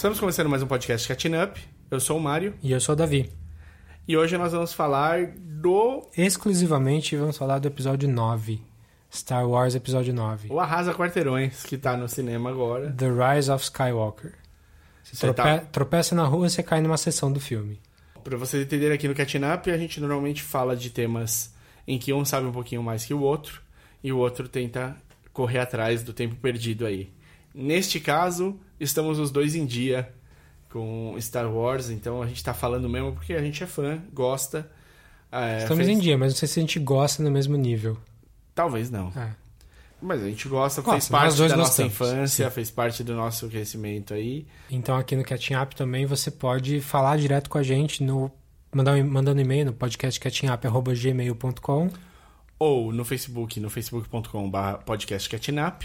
Estamos começando mais um podcast Catching Up. Eu sou o Mário E eu sou o Davi. e hoje nós vamos falar do Exclusivamente vamos falar do episódio 9. Star Wars Episódio 9. O Arrasa Quarteirões, que tá no cinema agora. The Rise of Skywalker. Você Você trope- tá- tropeça na rua, você cai numa sessão do filme. Pra vocês entenderem aqui no Catching Up, a gente normalmente fala de temas em que um sabe um pouquinho mais que o outro e o outro tenta correr atrás do tempo perdido aí. Neste caso, estamos os dois em dia com Star Wars, então a gente tá falando mesmo porque a gente é fã, gosta. é, Estamos fez- em dia, mas não sei se a gente gosta no mesmo nível. Talvez não. É. Mas a gente gosta, Gosta, fez parte da nossa infância, sim. fez parte do nosso crescimento aí. Então aqui no Catching Up também você pode falar direto com a gente no mandar um, mandando e-mail no podcastcatchingup@gmail.com Ou no Facebook, no facebook.com.br podcastcatchingup.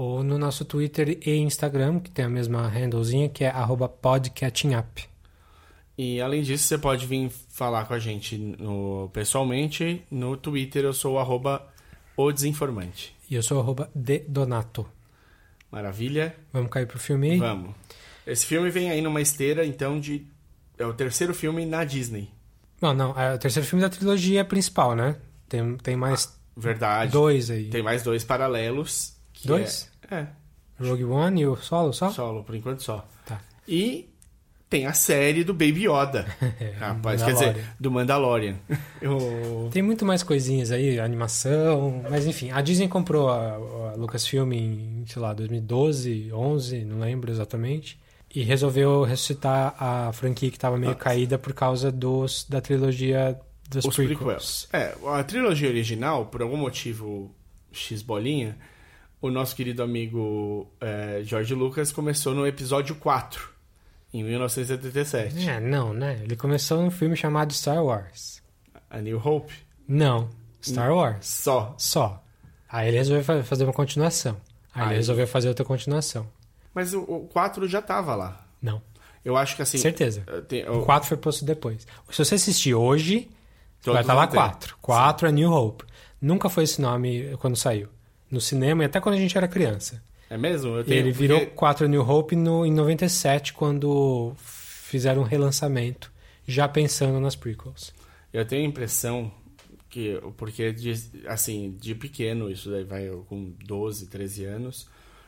Ou no nosso Twitter e Instagram, que tem a mesma handlezinha, que é arroba podcatchingup. E além disso, você pode vir falar com a gente no, pessoalmente. No Twitter eu sou o arroba o desinformante. E eu sou arroba dedonato. Maravilha? Vamos cair pro filme aí? Vamos. Esse filme vem aí numa esteira, então, de. É o terceiro filme na Disney. Não, não, é o terceiro filme da trilogia principal, né? Tem, tem mais Verdade. dois aí. Tem mais dois paralelos. Dois? É, é, Rogue One e o Solo só? solo, por enquanto só. Tá. E tem a série do Baby Yoda. Rapaz, quer dizer, do Mandalorian. Eu... Tem muito mais coisinhas aí, animação, mas enfim, a Disney comprou a, a Lucasfilm em, sei lá, 2012, 11, não lembro exatamente, e resolveu ressuscitar a franquia que estava meio Ah. caída por causa dos da trilogia dos Os prequels. prequels. É, a trilogia original, por algum motivo X bolinha, o nosso querido amigo é, George Lucas começou no episódio 4, em 1977. É, não, né? Ele começou num filme chamado Star Wars. A New Hope. Não, Star Wars. Só. Só. Aí ele resolveu fa- fazer uma continuação. Aí Aí- ele resolveu fazer outra continuação. Mas o, o 4 já tava lá. Não, Eu acho que assim. certeza. eh, tem- O o- 4 foi posto depois. Se você assistir hoje, vai estar lá vão ter. 4. 4 é New Hope. Nunca foi esse nome quando saiu. No cinema e até quando a gente era criança. É mesmo? Eu tenho- ele virou porque- 4 New Hope no, em 97, quando fizeram um relançamento, já pensando nas prequels. Eu tenho a impressão que, porque de, assim, de pequeno, isso daí vai com 12, 13 anos,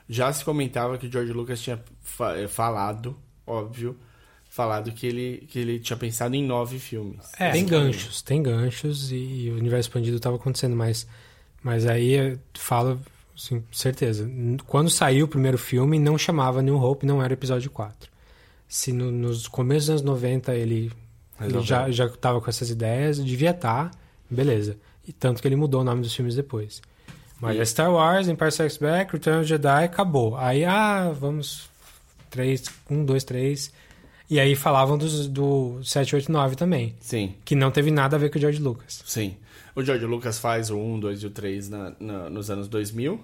já se comentava que o George Lucas tinha fa- eh, falado, óbvio, falado que ele, que ele tinha pensado em nove filmes. É, tem ganchos, tem ganchos e, e o universo expandido estava acontecendo, mas, mas aí eu falo, assim, certeza. Quando saiu o primeiro filme, não chamava New Hope, não era episódio 4. Se no- nos começos dos anos 90 ele, ele já, já tava com essas ideias, devia estar, beleza. E tanto que ele mudou o nome dos filmes depois. Mas é Star Wars, Empire Strikes Back, Return of the Jedi, acabou. Aí, ah, vamos. 3, 1, 2, 3. E aí falavam dos, do 7, 8, 9 também. Sim, Que não teve nada a ver com o George Lucas. sim. O George Lucas faz o 1, 2 e o 3 na, na- nos anos 2000.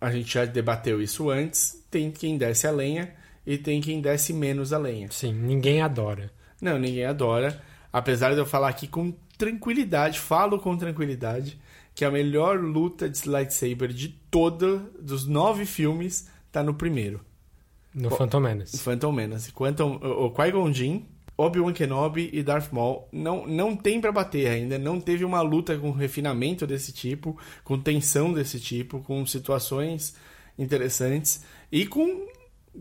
A gente já debateu isso antes. Tem quem desce a lenha e tem quem desce menos a lenha. Sim, ninguém adora. Não, ninguém adora. Apesar de eu falar aqui com tranquilidade, falo com tranquilidade, que a melhor luta de lightsaber de toda, dos nove filmes, tá no primeiro. No Pô, Phantom Menace. Phantom Menace. Quantum, o o Qui-Gon Jinn, Obi-Wan Kenobi e Darth Maul não, não tem pra bater ainda. Não teve uma luta com refinamento desse tipo, com tensão desse tipo, com situações interessantes e com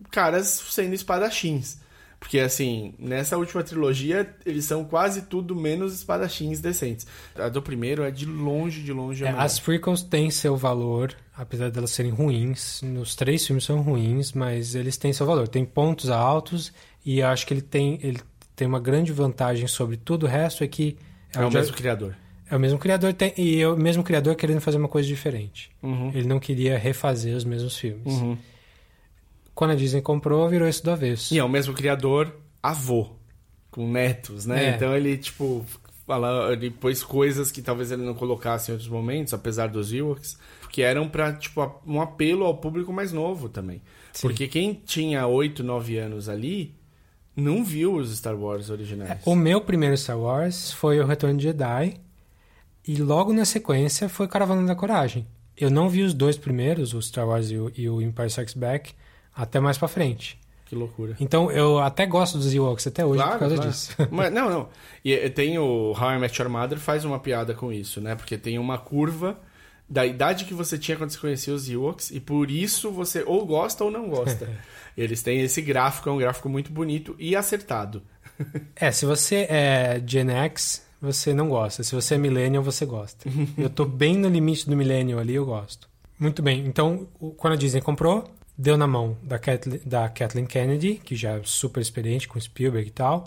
caras sendo espadachins. Porque, assim, nessa última trilogia, eles são quase tudo menos espadachins decentes. A do primeiro é de longe, de longe É, as prequels têm seu valor, apesar delas serem ruins. Nos três filmes são ruins, mas eles têm seu valor. Tem pontos altos e eu acho que ele tem, ele tem uma grande vantagem sobre tudo o resto, é que É o George- mesmo criador. é o mesmo criador tem, e é o mesmo criador querendo fazer uma coisa diferente. Uhum. Ele não queria refazer os mesmos filmes. Uhum. Quando a Disney comprou, virou isso do avesso. E é o mesmo criador avô, com netos, né? É. Então ele, tipo, fala, ele pôs coisas que talvez ele não colocasse em outros momentos, apesar dos Ewoks, que eram pra, tipo, um apelo ao público mais novo também. Sim. Porque quem tinha 8, 9 anos ali, não viu os Star Wars originais. O meu primeiro Star Wars foi o Retorno de Jedi. E logo na sequência foi Caravana da Coragem. Eu não vi os dois primeiros, o Star Wars e o, e o Empire Strikes Back, até mais pra frente. que loucura. Então eu até gosto dos Ewoks até hoje Claro, por causa claro. disso. Mas, não, não. E eh, tem o How I Met Your Mother faz uma piada com isso, né? Porque tem uma curva da idade que você tinha quando você conhecia os Ewoks e por isso você ou gosta ou não gosta. Eles têm esse gráfico, é um gráfico muito bonito e acertado. É, se você é Gen X, você não gosta. Se você é Millennial, você gosta. eu tô bem no limite do Millennial ali, eu gosto. Muito bem. Então, quando a Disney comprou, deu na mão da, Kathleen, da Kathleen Kennedy, que já é super experiente com Spielberg e tal,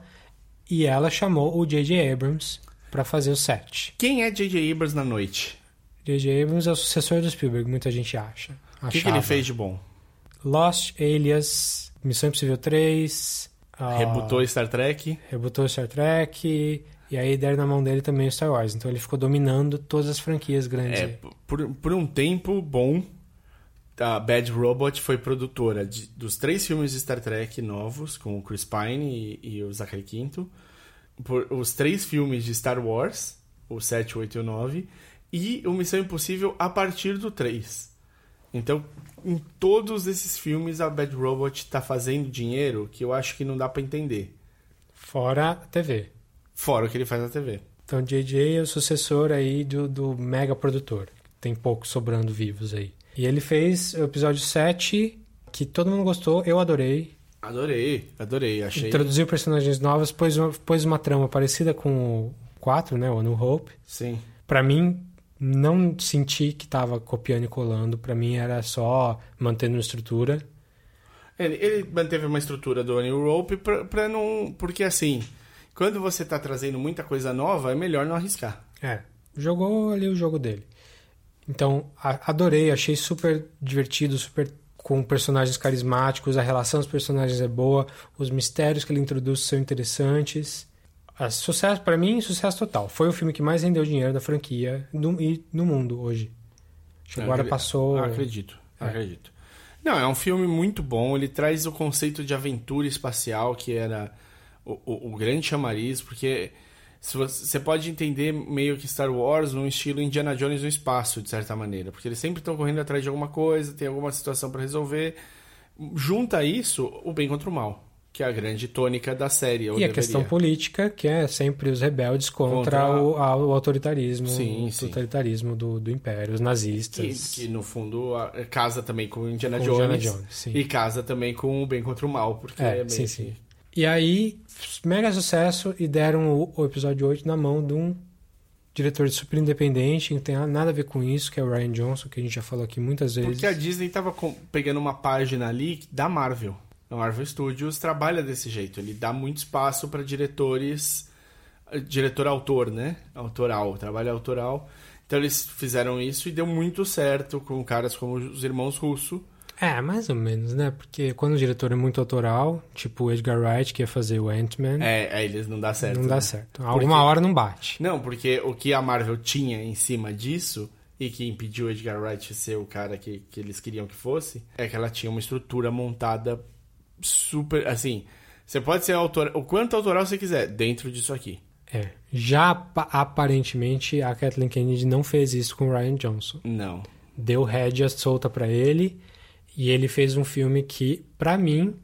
e ela chamou o J.J. Abrams para fazer o set. Quem é J.J. Abrams na noite? J.J. Abrams é o sucessor do Spielberg, muita gente acha. O que, que ele fez de bom? Lost, Alias, Missão Impossível 3... ah, Rebutou Star Trek? rebutou Star Trek e aí deram na mão dele também o Star Wars. Então ele ficou dominando todas as franquias grandes. É, por, por um tempo bom, a Bad Robot foi produtora de- dos três filmes de Star Trek novos, com o Chris Pine e, e o Zachary Quinto, por, os três filmes de Star Wars, o 7, o 8 e o 9, e o Missão Impossível a partir do 3. Então, em todos esses filmes, a Bad Robot tá fazendo dinheiro que eu acho que não dá pra entender. Fora a TV. Fora o que ele faz na TV. Então JJ é o sucessor aí do, do mega produtor. Tem poucos sobrando vivos aí. E ele fez o episódio 7, que todo mundo gostou, eu adorei. Adorei, adorei. Achei. Introduziu personagens novos, pôs uma, pôs uma trama parecida com o 4, né? O New Hope. Sim. Pra mim, não senti que tava copiando e colando. Pra mim era só mantendo uma estrutura. Ele, ele manteve uma estrutura do New Rope pra, pra não. Porque assim, quando você tá trazendo muita coisa nova, é melhor não arriscar. É, jogou ali o jogo dele. Então, adorei, achei super divertido, super com personagens carismáticos, a relação dos personagens é boa, os mistérios que ele introduz são interessantes. Ah, sucesso, para mim, sucesso total. Foi o filme que mais rendeu dinheiro da franquia no, e no mundo hoje. Agora passou. Acredito, É. acredito. Não, é um filme muito bom. Ele traz o conceito de aventura espacial, que era o, o, o grande chamariz, porque se você, você pode entender meio que Star Wars num estilo Indiana Jones no espaço, de certa maneira. Porque eles sempre estão correndo atrás de alguma coisa, tem alguma situação para resolver. Junta isso o bem contra o mal, que é a grande tônica da série. E a deveria. questão política, que é sempre os rebeldes contra, Contra- o, a- o autoritarismo, Sim, o sim. totalitarismo do, do império, os nazistas. que, no fundo a- casa também com Indiana Com Jones, Indiana Jones, e casa também com o bem contra o mal, porque É, é, meio sim, que- sim. E aí, mega sucesso e deram o, o episódio 8 na mão de um diretor super independente, que não tem nada a ver com isso, que é o Ryan Johnson, que a gente já falou aqui muitas vezes. Porque a Disney tava com- pegando uma página ali da Marvel. A Marvel Studios trabalha desse jeito. Ele dá muito espaço para diretores. eh, Diretor-autor, né? Autoral, trabalho autoral. Então eles fizeram isso e deu muito certo com caras como os irmãos Russo. É, mais ou menos, né? Porque quando o diretor é muito autoral, tipo o Edgar Wright, que ia fazer o Ant-Man, É, aí eles não dá certo. não dá né? certo. Alguma hora não bate. Não, porque o que a Marvel tinha em cima disso e que impediu o Edgar Wright de ser o cara que, que eles queriam que fosse, é que ela tinha uma estrutura montada super. Assim, você pode ser autor, o quanto autoral você quiser dentro disso aqui. É. Já apa- aparentemente a Kathleen Kennedy não fez isso com o Ryan Johnson. Não. deu rédea solta pra ele e ele fez um filme que, pra mim,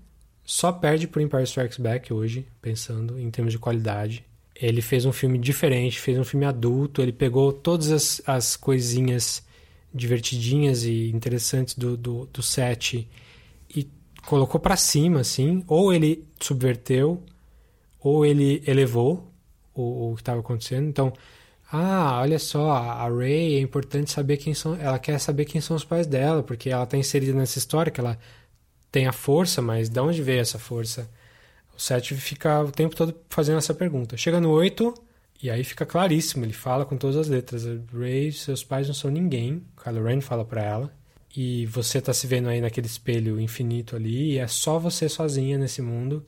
só perde pro Empire Strikes Back hoje, pensando em termos de qualidade. Ele fez um filme diferente, fez um filme adulto, ele pegou todas as, as coisinhas divertidinhas e interessantes do, do, do set e colocou pra cima, assim. Ou ele subverteu, ou ele elevou o, o que estava acontecendo. Então, ah, olha só, a Ray é importante saber quem são. Ela quer saber quem são os pais dela, porque ela está inserida nessa história que ela tem a força, mas de onde veio essa força? O Seth fica o tempo todo fazendo essa pergunta. Chega no 8, e aí fica claríssimo, ele fala com todas as letras. Ray, seus pais não são ninguém. Kylo Ren fala pra ela. E você tá se vendo aí naquele espelho infinito ali, e é só você sozinha nesse mundo.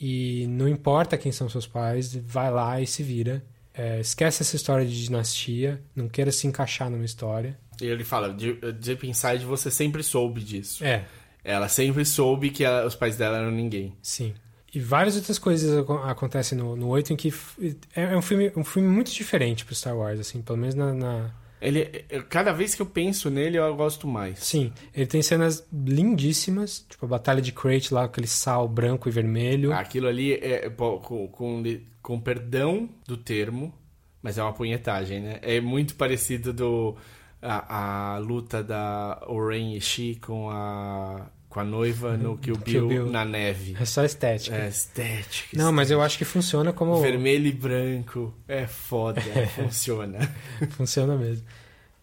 E não importa quem são seus pais, vai lá e se vira. É, esquece essa história de dinastia, não queira se encaixar numa história. E ele fala, de- Deep Inside você sempre soube disso. É, Ela sempre soube que ela- os pais dela eram ninguém. sim. E várias outras coisas aco- acontecem no, no 8 em que é, é um filme, um filme muito diferente pro Star Wars, assim, pelo menos na, na- Ele, cada vez que eu penso nele, eu gosto mais. Sim, ele tem cenas lindíssimas, tipo a batalha de Crate lá, aquele sal branco e vermelho. Aquilo ali é, com, com, com perdão do termo, mas é uma punhetagem, né? É muito parecido do a, a luta da Oren Ishii com a com a noiva no Kill Bill, Kill Bill, na neve. É só estética. É estética. Não, mas eu acho que funciona como. Vermelho e branco. É foda. É. funciona. funciona mesmo.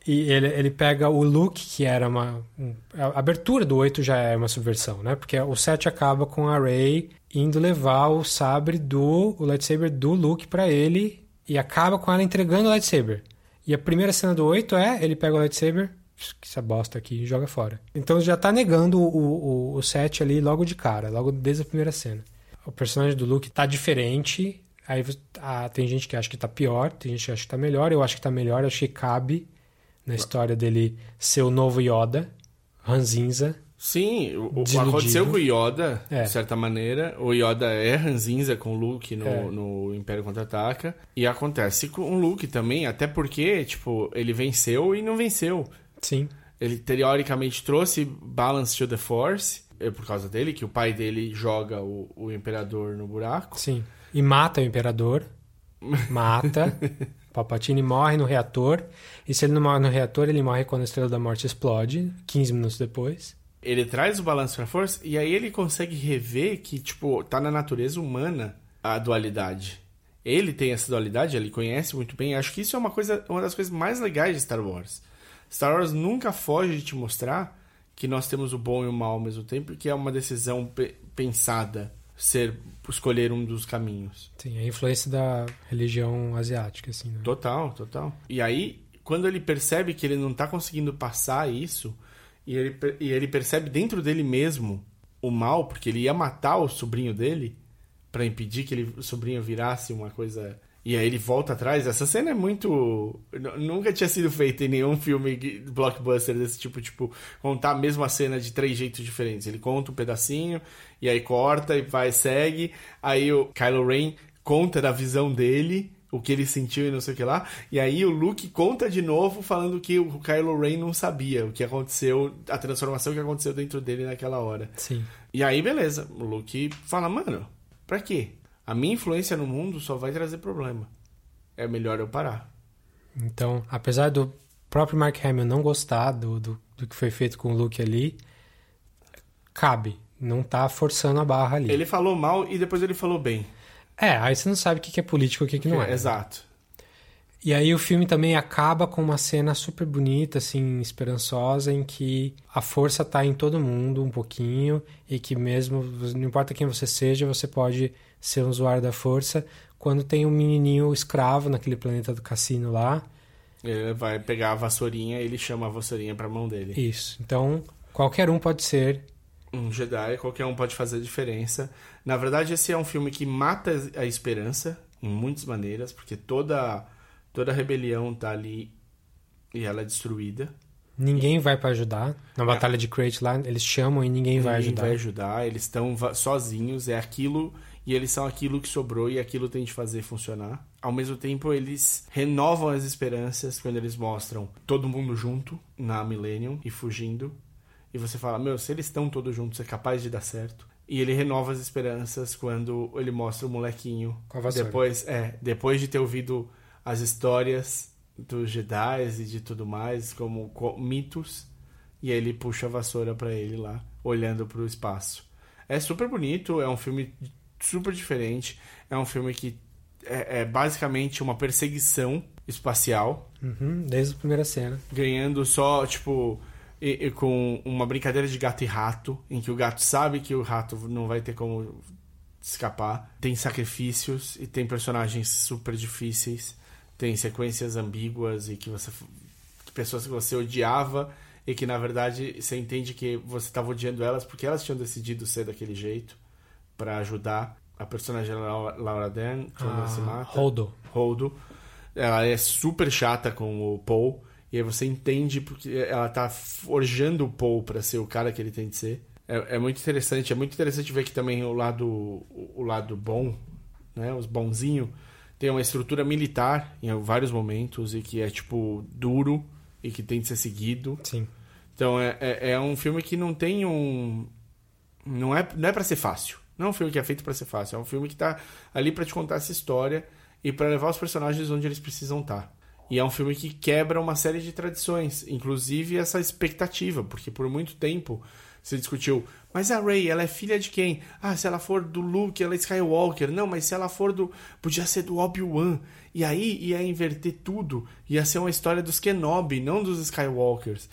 E ele, ele pega o look, que era uma. Um, a abertura do 8 já é uma subversão, né? Porque o 7 acaba com a Rey indo levar o sabre do. o lightsaber do Luke para ele. E acaba com ela entregando o lightsaber. E a primeira cena do 8 é ele pega o lightsaber, que essa bosta aqui, e joga fora. Então já tá negando o, o, o set ali logo de cara, logo desde a primeira cena. O personagem do Luke tá diferente. Aí ah, tem gente que acha que tá pior, tem gente que acha que tá melhor. Eu acho que tá melhor, acho que cabe na história dele ser o novo Yoda, ranzinza. Sim, o, aconteceu com o Yoda, é. de certa maneira. O Yoda é ranzinza com o Luke no, é. no Império Contra-Ataca. E acontece com o Luke também, até porque, tipo, ele venceu e não venceu. Sim. Ele teoricamente trouxe balance to the Force, é por causa dele, que o pai dele joga o, o Imperador no buraco. Sim. E mata o Imperador. Mata. Palpatine morre no reator. E se ele não morre no reator, ele morre quando a Estrela da Morte explode, 15 minutos depois. Ele traz o balanço pra força e aí ele consegue rever que, tipo, tá na natureza humana a dualidade. Ele tem essa dualidade, ele conhece muito bem. Acho que isso é uma coisa, uma das coisas mais legais de Star Wars. Star Wars nunca foge de te mostrar que nós temos o bom e o mal ao mesmo tempo, que é uma decisão pe pensada ser escolher um dos caminhos. Sim, a influência da religião asiática, assim. Né? Total, total. E aí, quando ele percebe que ele não está conseguindo passar isso, e ele, e ele percebe dentro dele mesmo o mal, porque ele ia matar o sobrinho dele para impedir que ele, o sobrinho virasse uma coisa e aí ele volta atrás. Essa cena é muito. Nunca tinha sido feita em nenhum filme blockbuster desse tipo, tipo, contar a mesma cena de três jeitos diferentes. Ele conta um pedacinho, e aí corta e vai, segue. Aí o Kylo Ren conta da visão dele, o que ele sentiu e não sei o que lá. E aí o Luke conta de novo, falando que o Kylo Ren não sabia o que aconteceu, a transformação que aconteceu dentro dele naquela hora. Sim. E aí, beleza. O Luke fala, mano, pra quê? A minha influência no mundo só vai trazer problema. É melhor eu parar. Então, apesar do próprio Mark Hamill não gostar do, do, do que foi feito com o Luke ali, cabe. Não tá forçando a barra ali. Ele falou mal e depois ele falou bem. É, aí você não sabe o que é político e o que, que não é. é. Exato. E aí o filme também acaba com uma cena super bonita, assim, esperançosa, em que a força tá em todo mundo um pouquinho e que mesmo, não importa quem você seja, você pode ser um usuário da força. Quando tem um menininho escravo naquele planeta do cassino lá. Ele vai pegar a vassourinha e ele chama a vassourinha pra mão dele. Isso. Então, qualquer um pode ser. Um Jedi, qualquer um pode fazer diferença. Na verdade, esse é um filme que mata a esperança em muitas maneiras, porque toda, toda rebelião tá ali e ela é destruída. Ninguém vai para ajudar. Na batalha de Crate lá, eles chamam e ninguém, ninguém vai ajudar. Ninguém vai ajudar, eles estão sozinhos, é aquilo e eles são aquilo que sobrou e aquilo tem de fazer funcionar. Ao mesmo tempo, eles renovam as esperanças quando eles mostram todo mundo junto na Millennium e fugindo. E você fala, meu, se eles estão todos juntos, é capaz de dar certo. E ele renova as esperanças quando ele mostra o molequinho. Com a vassoura. Depois, é, depois de ter ouvido as histórias dos Jedi e de tudo mais, como mitos, e aí ele puxa a vassoura para ele lá, olhando para o espaço. É super bonito, é um filme super diferente. É um filme que é, é basicamente uma perseguição espacial. Uhum, desde a primeira cena. Ganhando só, tipo, e, e com uma brincadeira de gato e rato, em que o gato sabe que o rato não vai ter como escapar. Tem sacrifícios e tem personagens super difíceis. Tem sequências ambíguas e que você. Pessoas que você odiava e que na verdade você entende que você estava odiando elas porque elas tinham decidido ser daquele jeito para ajudar a personagem Laura Dern quando ah, se mata. Holdo. Holdo. Ela é super chata com o Paul. E aí você entende porque ela tá forjando o Paul para ser o cara que ele tem de ser. É, é, muito interessante. É muito interessante ver que também o lado, o lado bom, né? Os bonzinhos tem uma estrutura militar em vários momentos e que é, tipo, duro e que tem que ser seguido. Sim. Então é, é, é um filme que não tem um. Não é, não é para ser fácil. Não é um filme que é feito para ser fácil. É um filme que tá ali para te contar essa história e para levar os personagens onde eles precisam estar. Tá. E é um filme que quebra uma série de tradições, inclusive essa expectativa, porque por muito tempo se discutiu, mas a Rey, ela é filha de quem? Ah, se ela for do Luke, ela é Skywalker. Não, mas se ela for do. Podia ser do Obi-Wan. E aí ia inverter tudo. Ia ser uma história dos Kenobi, não dos Skywalkers.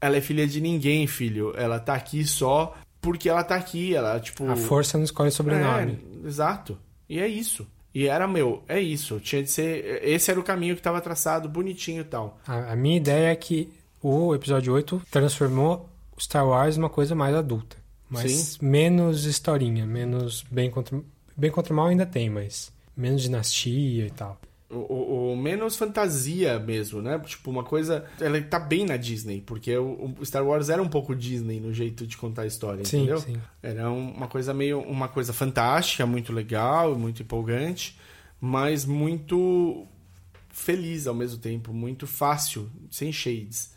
Ela é filha de ninguém, filho. Ela tá aqui só porque ela tá aqui. Ela, tipo. A força não escolhe sobrenome. É, exato. E é isso. E era meu, é isso. Tinha de ser. Esse era o caminho que estava traçado, bonitinho e tal. A, a, minha ideia é que o episódio 8 transformou Star Wars numa coisa mais adulta. Mas Sim. menos historinha, menos bem contra. Bem contra mal ainda tem, mas menos dinastia e tal o, o, menos fantasia mesmo, né? Tipo, uma coisa. Ela tá bem na Disney, porque o, o, Star Wars era um pouco Disney no jeito de contar a história, sim, entendeu? Sim. Era uma coisa meio. uma coisa fantástica, muito legal, muito empolgante, mas muito feliz ao mesmo tempo, muito fácil, sem shades.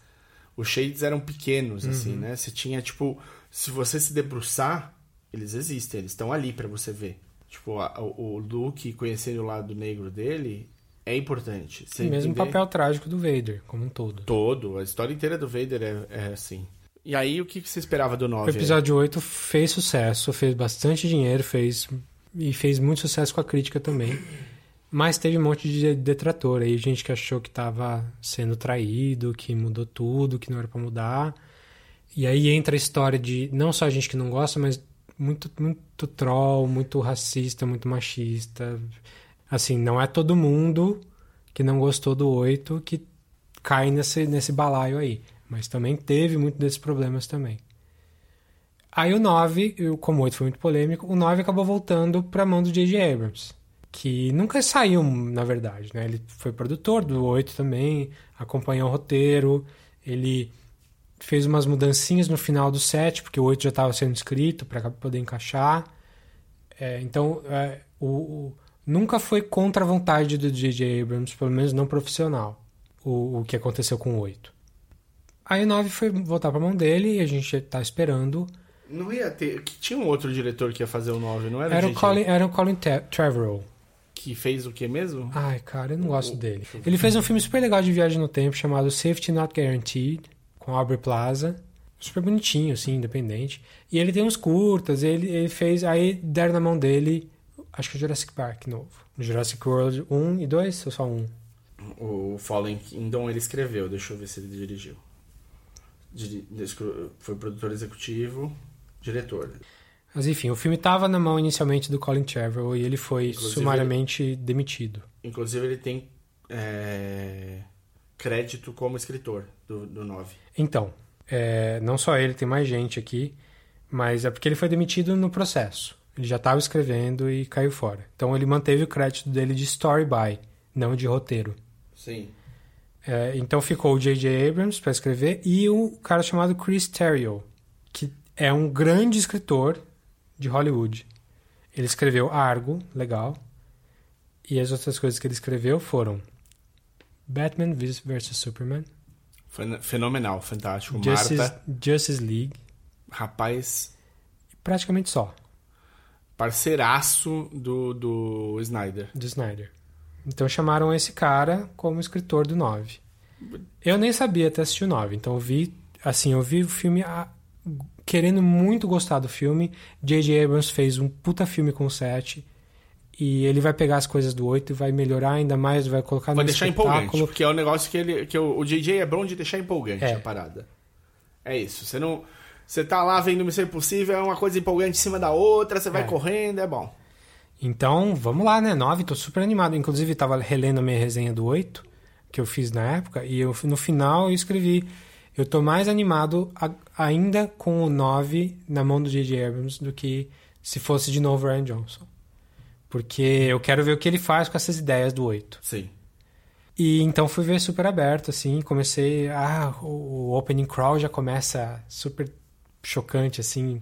Os shades eram pequenos, assim, uhum. né? Você tinha, tipo, se você se debruçar, eles existem, eles estão ali para você ver. Tipo, a, o Luke conhecendo o lado negro dele é importante. Você mesmo o papel trágico do Vader, como um todo. Todo. A história inteira do Vader é, é assim. E aí, o que você esperava do 9? O episódio 8 fez sucesso, fez bastante dinheiro, fez e fez muito sucesso com a crítica também. Mas teve um monte de detrator aí, gente que achou que estava sendo traído, que mudou tudo, que não era para mudar. E aí entra a história de não só a gente que não gosta, mas muito, muito troll, muito racista, muito machista. Assim, não é todo mundo que não gostou do 8 que cai nesse, nesse balaio aí. Mas também teve muito desses problemas também. Aí o 9, como o 8 foi muito polêmico, o 9 acabou voltando para a mão do J.J. Abrams. Que nunca saiu, na verdade, né? Ele foi produtor do 8 também, acompanhou o roteiro, ele fez umas mudancinhas no final do 7, porque o 8 já estava sendo escrito para poder encaixar. É, então, é, o, o, nunca foi contra a vontade do J.J. Abrams, pelo menos não profissional, o, o que aconteceu com o 8. Aí o 9 foi voltar para a mão dele e a gente está esperando. Não ia ter. Que tinha um outro diretor que ia fazer o 9, não era? Era o, Colin, era o Colin Trevorrow. Que fez o que mesmo? Ai, cara, eu não gosto o, dele. Ele fez um filme super legal de viagem no tempo chamado Safety Not Guaranteed, com Aubrey Plaza. Super bonitinho, assim, independente. E ele tem uns curtas, ele, ele fez. Aí deram na mão dele acho que o Jurassic Park novo. Jurassic World 1 e 2 ou só 1? O Fallen Kingdom ele escreveu, deixa eu ver se ele dirigiu. Foi produtor executivo, diretor. Mas enfim, o filme estava na mão inicialmente do Colin Trevorrow e ele foi inclusive, sumariamente ele, demitido. Inclusive ele tem é, crédito como escritor do, do 9. Então, é, não só ele, tem mais gente aqui, mas é porque ele foi demitido no processo. Ele já estava escrevendo e caiu fora. Então ele manteve o crédito dele de story by, não de roteiro. Sim. É, então ficou o J.J. Abrams para escrever e o cara chamado Chris Terrio, que é um grande escritor de Hollywood. Ele escreveu Argo, legal. E as outras coisas que ele escreveu foram Batman vs Superman. Fenomenal, fantástico. Justice, Marta. Justice League. Rapaz. Praticamente só parceiraço do, do Snyder. Do Snyder. Então chamaram esse cara como escritor do 9. Eu nem sabia até assistir o 9, então eu vi, assim, eu vi o filme a, querendo muito gostar do filme. J.J. Abrams fez um puta filme com o 7 e ele vai pegar as coisas do 8 e vai melhorar ainda mais, vai colocar vai no deixar empolgante, porque é um negócio que ele que o, o J.J. é bom de deixar empolgante é. a parada. É isso, você não você tá lá vendo Missão Impossível, é uma coisa empolgante em cima da outra, você vai é. correndo, é bom. Então, vamos lá, né? 9, tô super animado. Inclusive, tava relendo a minha resenha do 8, que eu fiz na época, e eu, no final eu escrevi. Eu tô mais animado a, ainda com o 9 na mão do J.J. Abrams do que se fosse de novo Ryan Johnson. Porque eu quero ver o que ele faz com essas ideias do 8. Sim. E então fui ver super aberto, assim, comecei. Ah, o, o opening crawl já começa super chocante, assim.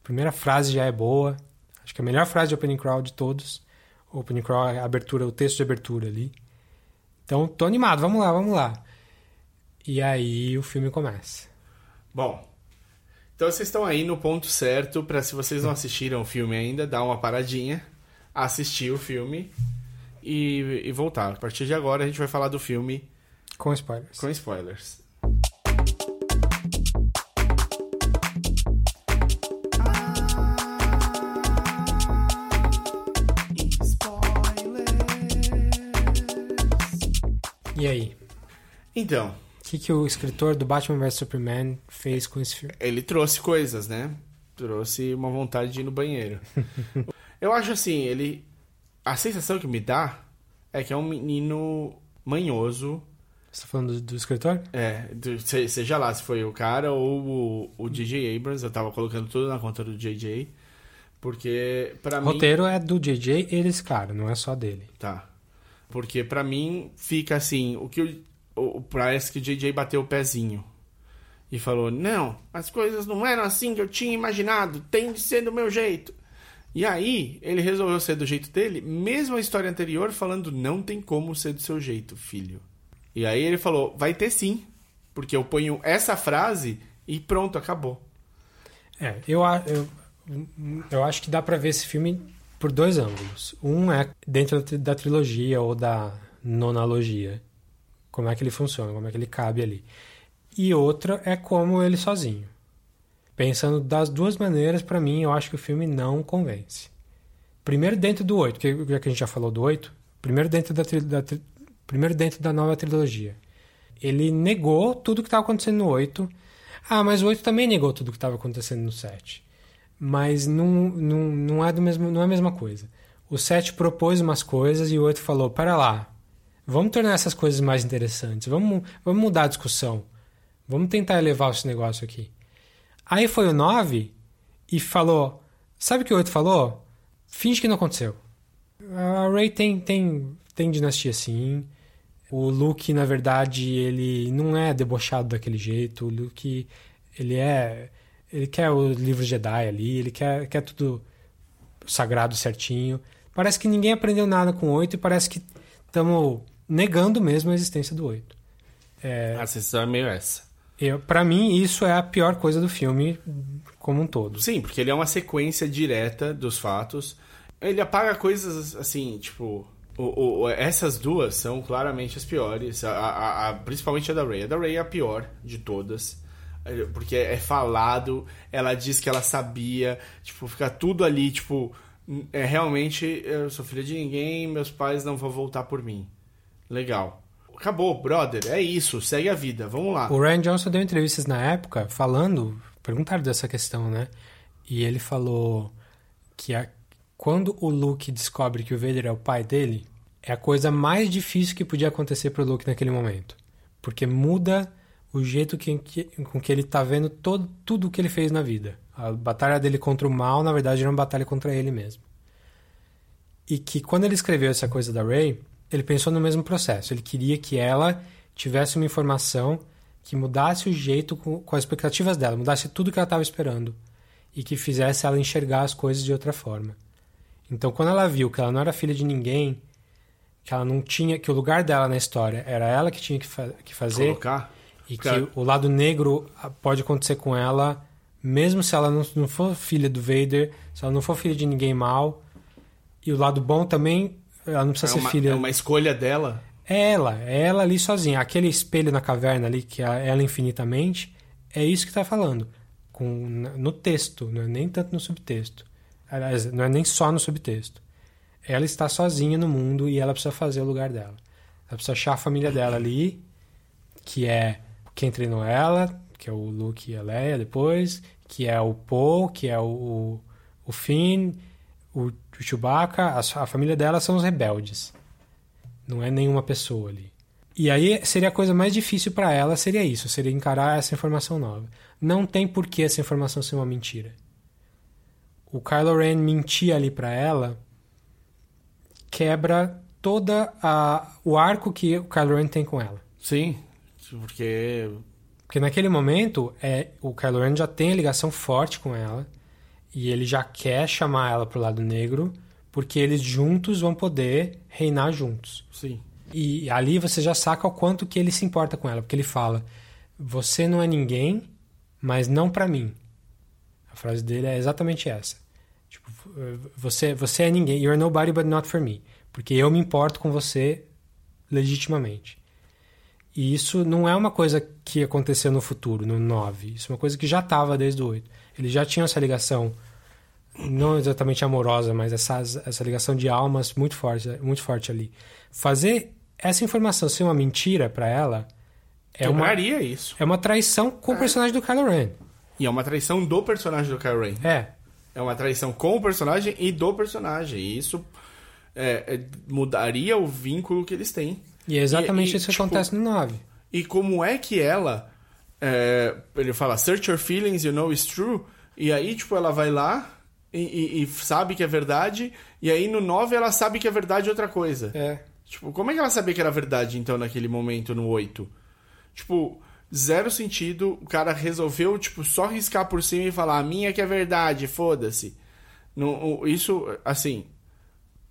A primeira frase já é boa. Acho que é a melhor frase de Opening Crowd de todos. opening crawl, a abertura, o texto de abertura ali. Então, tô animado, vamos lá, vamos lá. E aí o filme começa. Bom, então vocês estão aí no ponto certo para se vocês não assistiram o filme ainda, dar uma paradinha, assistir o filme e, e voltar. A partir de agora a gente vai falar do filme Com spoilers. com spoilers. E aí? Então, O que, que o escritor do Batman vs Superman fez com esse filme? ele trouxe coisas, né? Trouxe uma vontade de ir no banheiro. Eu acho assim, ele. A sensação que me dá é que é um menino manhoso. Você tá falando do, do escritor? É, do- se- seja lá se foi o cara ou o, o DJ Abrams, eu tava colocando tudo na conta do JJ. Porque pra O mim. roteiro é do JJ e desse cara, não é só dele. Tá. Porque pra mim fica assim, o que o, o- parece que o JJ bateu o pezinho e falou: "Não, as coisas não eram assim que eu tinha imaginado, tem de ser do meu jeito". E aí, ele resolveu ser do jeito dele, mesmo a história anterior falando: "Não tem como ser do seu jeito, filho". E aí ele falou: "Vai ter sim", porque eu ponho essa frase e pronto, acabou. É, eu, eu, eu acho que dá pra ver esse filme por dois ângulos. Um é dentro da tri- da trilogia ou da nonalogia. Como é que ele funciona, como é que ele cabe ali. E outra é como ele sozinho. Pensando das duas maneiras, pra mim, eu acho que o filme não convence. Primeiro dentro do 8, que que a gente já falou do 8, primeiro dentro da, da primeiro dentro da nova trilogia. Ele negou tudo que estava acontecendo no 8. Ah, mas o 8 também negou tudo que estava acontecendo no 7. Mas não, não, não, é do mesmo, não é a mesma coisa. O 7 propôs umas coisas e o 8 falou: pera lá, vamos tornar essas coisas mais interessantes, vamos, vamos mudar a discussão, vamos tentar elevar esse negócio aqui. Aí foi o 9 e falou: sabe o que o 8 falou? Finge que não aconteceu. A Ray tem, tem, tem dinastia sim. O Luke, na verdade, ele não é debochado daquele jeito. O Luke, ele é. Ele quer o livro Jedi ali, ele quer, quer tudo sagrado certinho. Parece que ninguém aprendeu nada com o 8 e parece que estamos negando mesmo a existência do 8. É, A sensação é meio essa. eu, pra mim, isso é a pior coisa do filme como um todo. Sim, porque ele é uma sequência direta dos fatos. Ele apaga coisas assim, tipo. o- o- essas duas são claramente as piores. A, a- a- principalmente a da Ray. A da Ray é a pior de todas. Porque é falado, ela diz que ela sabia. Tipo, fica tudo ali, tipo. É realmente, eu sou filha de ninguém, meus pais não vão voltar por mim. Legal. Acabou, brother. É isso, segue a vida. Vamos lá. O Ryan Johnson deu entrevistas na época falando, perguntaram dessa questão, né? E ele falou que a- quando o Luke descobre que o Vader é o pai dele, é a coisa mais difícil que podia acontecer pro Luke naquele momento. Porque muda o jeito que, que- com que ele tá vendo todo, tudo o que ele fez na vida. A batalha dele contra o mal, na verdade, era uma batalha contra ele mesmo. E que quando ele escreveu essa coisa da Rey, ele pensou no mesmo processo. Ele queria que ela tivesse uma informação que mudasse o jeito com, com as expectativas dela, mudasse tudo que ela estava esperando e que fizesse ela enxergar as coisas de outra forma. Então, quando ela viu que ela não era filha de ninguém, que ela não tinha, que o lugar dela na história era ela que tinha que, fa que fazer Colocar. E que o lado negro ah, pode acontecer com ela, mesmo se ela não, não for filha do Vader, se ela não for filha de ninguém mal, e o lado bom também, ela não precisa É ser uma, filha. é uma escolha dela. É ela, é ela ali sozinha. Aquele espelho na caverna ali, que é ela infinitamente, é isso que tá falando. Com, no texto, não é nem tanto no subtexto. Aliás, não é nem só no subtexto. Ela está sozinha no mundo e ela precisa fazer o lugar dela. Ela precisa achar a família dela ali, que é quem treinou ela, que é o Luke e a Leia depois, que é o Poe, que é o, o Finn, o, o Chewbacca. A, a família dela são os rebeldes. Não é nenhuma pessoa ali. E aí seria a coisa mais difícil para ela, seria isso, seria encarar essa informação nova. Não tem por que essa informação ser uma mentira. O Kylo Ren mentir ali para ela quebra toda a o arco que o Kylo Ren tem com ela. Sim, porque Porque naquele momento, é, o Kylo Ren já tem a ligação forte com ela. E ele já quer chamar ela pro lado negro. porque eles juntos vão poder reinar juntos. Sim. E ali você já saca o quanto que ele se importa com ela, porque ele fala: "Você não é ninguém, mas não pra mim". A frase dele é exatamente essa. Tipo, você você é ninguém, you're nobody but not for me, porque eu me importo com você legitimamente. E isso não é uma coisa que aconteceu no futuro, no 9. Isso é uma coisa que já estava desde o 8. Eles já tinham essa ligação, não exatamente amorosa, mas essa, essa ligação de almas muito forte, muito forte ali. Fazer essa informação ser uma mentira para ela é uma, isso. é uma traição com o personagem do Kylo Ren. E é uma traição do personagem do Kylo Ren. É. É uma traição com o personagem e do personagem. E isso é, é, mudaria o vínculo que eles têm. E é exatamente E- isso que tipo, acontece no 9. E como é que ela. é, ele fala, search your feelings, you know it's true. E aí, tipo, ela vai lá e, e- e sabe que é verdade. E aí no 9 ela sabe que é verdade outra coisa. É. Tipo, como é que ela sabia que era verdade, então, naquele momento, no 8? Tipo, zero sentido. O cara resolveu, tipo, só riscar por cima e falar, a minha que é verdade, foda-se. Isso, assim...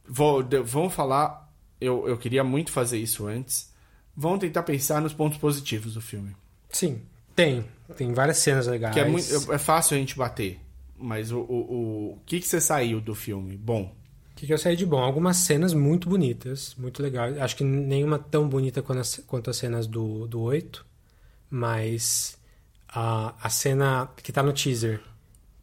Vou, vamos falar... Eu, eu queria muito fazer isso antes. Vamos tentar pensar nos pontos positivos do filme. Sim, tem. Tem várias cenas legais. Que é, muito, é fácil a gente bater. Mas o, o, o, o que, que você saiu do filme? Bom, O que, que eu saí de bom? Algumas cenas muito bonitas, muito legais. Acho que nenhuma tão bonita quanto as, quanto as cenas do, do 8, mas a, a cena que tá no teaser,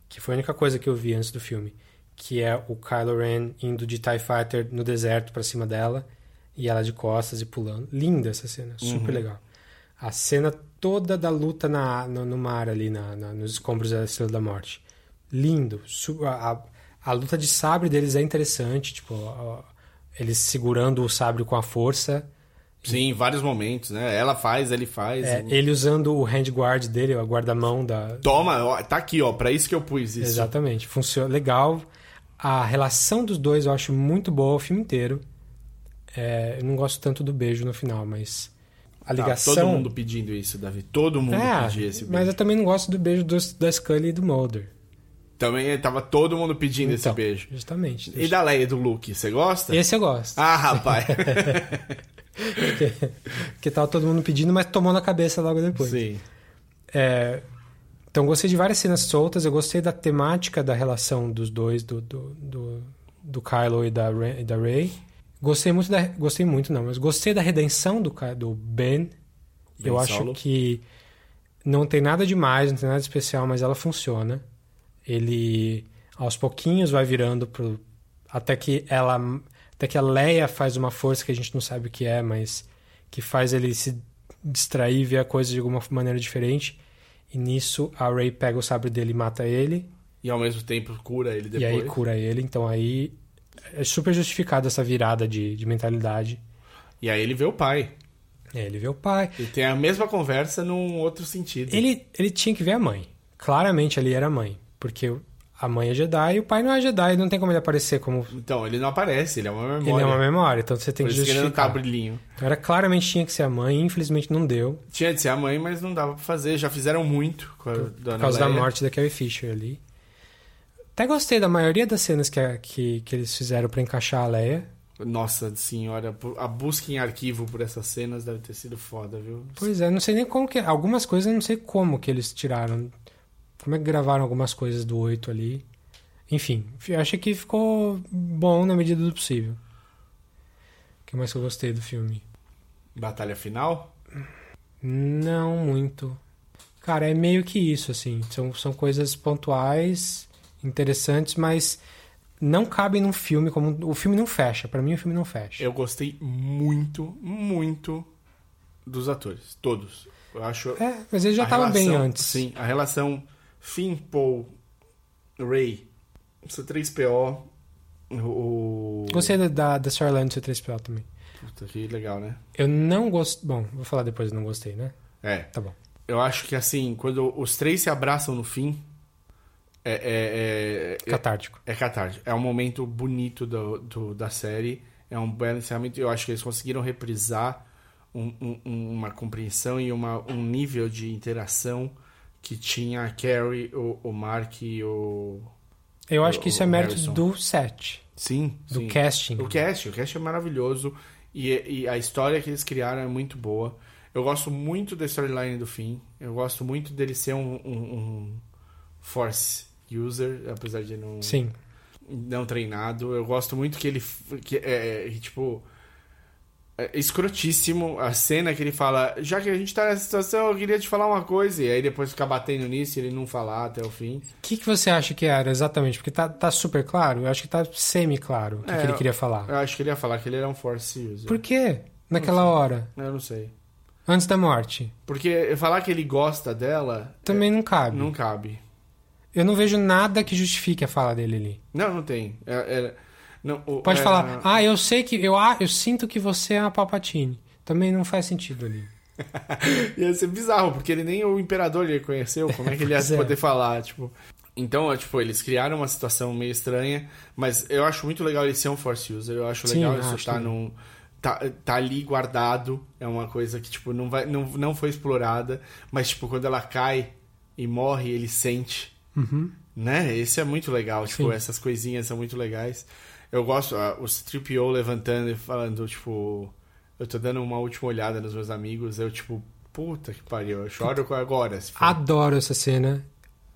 que foi a única coisa que eu vi antes do filme, que é o Kylo Ren indo de TIE Fighter no deserto pra cima dela, e ela de costas e pulando. Linda essa cena, super legal. A cena toda da luta na, no, no mar ali, na, na- nos escombros da Estrela da Morte. Lindo. A, a, a luta de sabre deles é interessante, tipo, ó, eles segurando o sabre com a força. sim, em vários momentos, né? Ela faz, ele faz. É, ele usando o handguard dele, o guarda-mão da. Toma, ó, tá aqui, ó, pra isso que eu pus isso. Exatamente. Funciona legal. A relação dos dois eu acho muito boa o filme inteiro. É, eu não gosto tanto do beijo no final, mas a Tá, ligação. todo mundo pedindo isso, Davi. Todo mundo É, pedia esse mas beijo. eu também não gosto do beijo dos, da Scully e do Mulder. Também tava todo mundo pedindo Então, esse beijo. Justamente. E da Leia e do Luke, você gosta? Esse eu gosto. Ah, rapaz. que tava todo mundo pedindo, mas tomou na cabeça logo depois. Sim. É, então, gostei de várias cenas soltas. Eu gostei da temática da relação dos dois, do, do, do, do Kylo e da, e da Rey. Gostei muito da. Gostei muito, não, mas gostei da redenção do, do Ben. Ben Eu acho Solo. que não tem nada demais, não tem nada especial, mas ela funciona. Ele aos pouquinhos vai virando pro. Até que ela. Até que a Leia faz uma força que a gente não sabe o que é, mas que faz ele se distrair e ver a coisa de alguma maneira diferente. E nisso a Rey pega o sabre dele e mata ele. E ao mesmo tempo cura ele depois. E aí cura ele. Então aí é super justificada essa virada de, de mentalidade. E aí ele vê o pai. Aí ele vê o pai. E tem a mesma conversa num outro sentido. Ele, ele tinha que ver a mãe. Claramente ali era a mãe. Porque a mãe é Jedi e o pai não é Jedi. Não tem como ele aparecer como. Então, ele não aparece, ele é uma memória. Ele é uma memória. Então você tem Por que isso que ele não tá justificar. brilhinho. Então era claramente tinha que ser a mãe. Infelizmente não deu. Tinha de ser a mãe, mas não dava pra fazer. Já fizeram muito com a Por dona causa da Leia. morte da Carrie Fisher ali. Até gostei da maioria das cenas que, a- que, que eles fizeram pra encaixar a Leia. Nossa senhora, a busca em arquivo por essas cenas deve ter sido foda, viu? Pois é, não sei nem como que. Algumas coisas eu não sei como que eles tiraram. Como é que gravaram algumas coisas do 8 ali. Enfim, eu achei que ficou bom na medida do possível. O que mais que eu gostei do filme? Batalha final? Não muito. Cara, é meio que isso, assim. São, são coisas pontuais, interessantes, mas não cabem num filme como. O filme não fecha. Pra mim, o filme não fecha. Eu gostei muito, muito dos atores. Todos. Eu acho. É, mas ele já a tava bem antes. Sim, a relação Finn, Paul, Ray, C3PO, o. Gostei da, da, da Starland do C3PO também. Puta, que legal, né? Eu não gostei. Bom, vou falar depois, eu não gostei, né? É. Tá bom. Eu acho que assim, quando os três se abraçam no fim. É, é, é, Catártico. é catártico. É um momento bonito do, do- da série. É um belo encerramento. Eu acho que eles conseguiram reprisar um- um- uma compreensão e uma, um nível de interação que tinha a Carrie, o, o Mark e o. Eu acho O- que isso é mérito Harrison. do set. Sim, do sim. casting. O cast, o cast é maravilhoso e, e a história que eles criaram é muito boa. Eu gosto muito da storyline do fim. Eu gosto muito dele ser um, um, um force user, apesar de não Sim. não treinado. Eu gosto muito que ele que é, é, tipo escrotíssimo a cena que ele fala, já que a gente tá nessa situação, eu queria te falar uma coisa, e aí depois ficar batendo nisso e ele não falar até o fim. O que, que você acha que era exatamente? Porque tá, tá super claro, eu acho que tá semi-claro o que, É, que ele queria falar. Eu acho que ele ia falar que ele era um force user. Por quê? Naquela hora, Eu não sei. antes da morte. Porque falar que ele gosta dela Também não cabe. não cabe. Eu não vejo nada que justifique a fala dele ali. Não, não tem. É- é- não, o- Pode é- falar, ah, eu sei que. Eu, ah, eu sinto que você é uma Palpatine. Também não faz sentido ali. Ia ser bizarro, porque ele nem o imperador ele conheceu. Como é que ele ia é. poder falar? Tipo. Então, é, tipo, eles criaram uma situação meio estranha, mas eu acho muito legal ele ser um Force User. Eu acho Sim, legal isso acho tá num. Tá, tá ali guardado. É uma coisa que, tipo, não, vai, não, não foi explorada. Mas, tipo, quando ela cai e morre, ele sente. Uhum. Né? Isso é muito legal. Tipo, Sim. essas coisinhas são muito legais. Eu gosto, ah, o Stripio levantando e falando, tipo, eu tô dando uma última olhada nos meus amigos. Eu, tipo, puta que pariu, eu choro agora. Se for Adoro essa cena.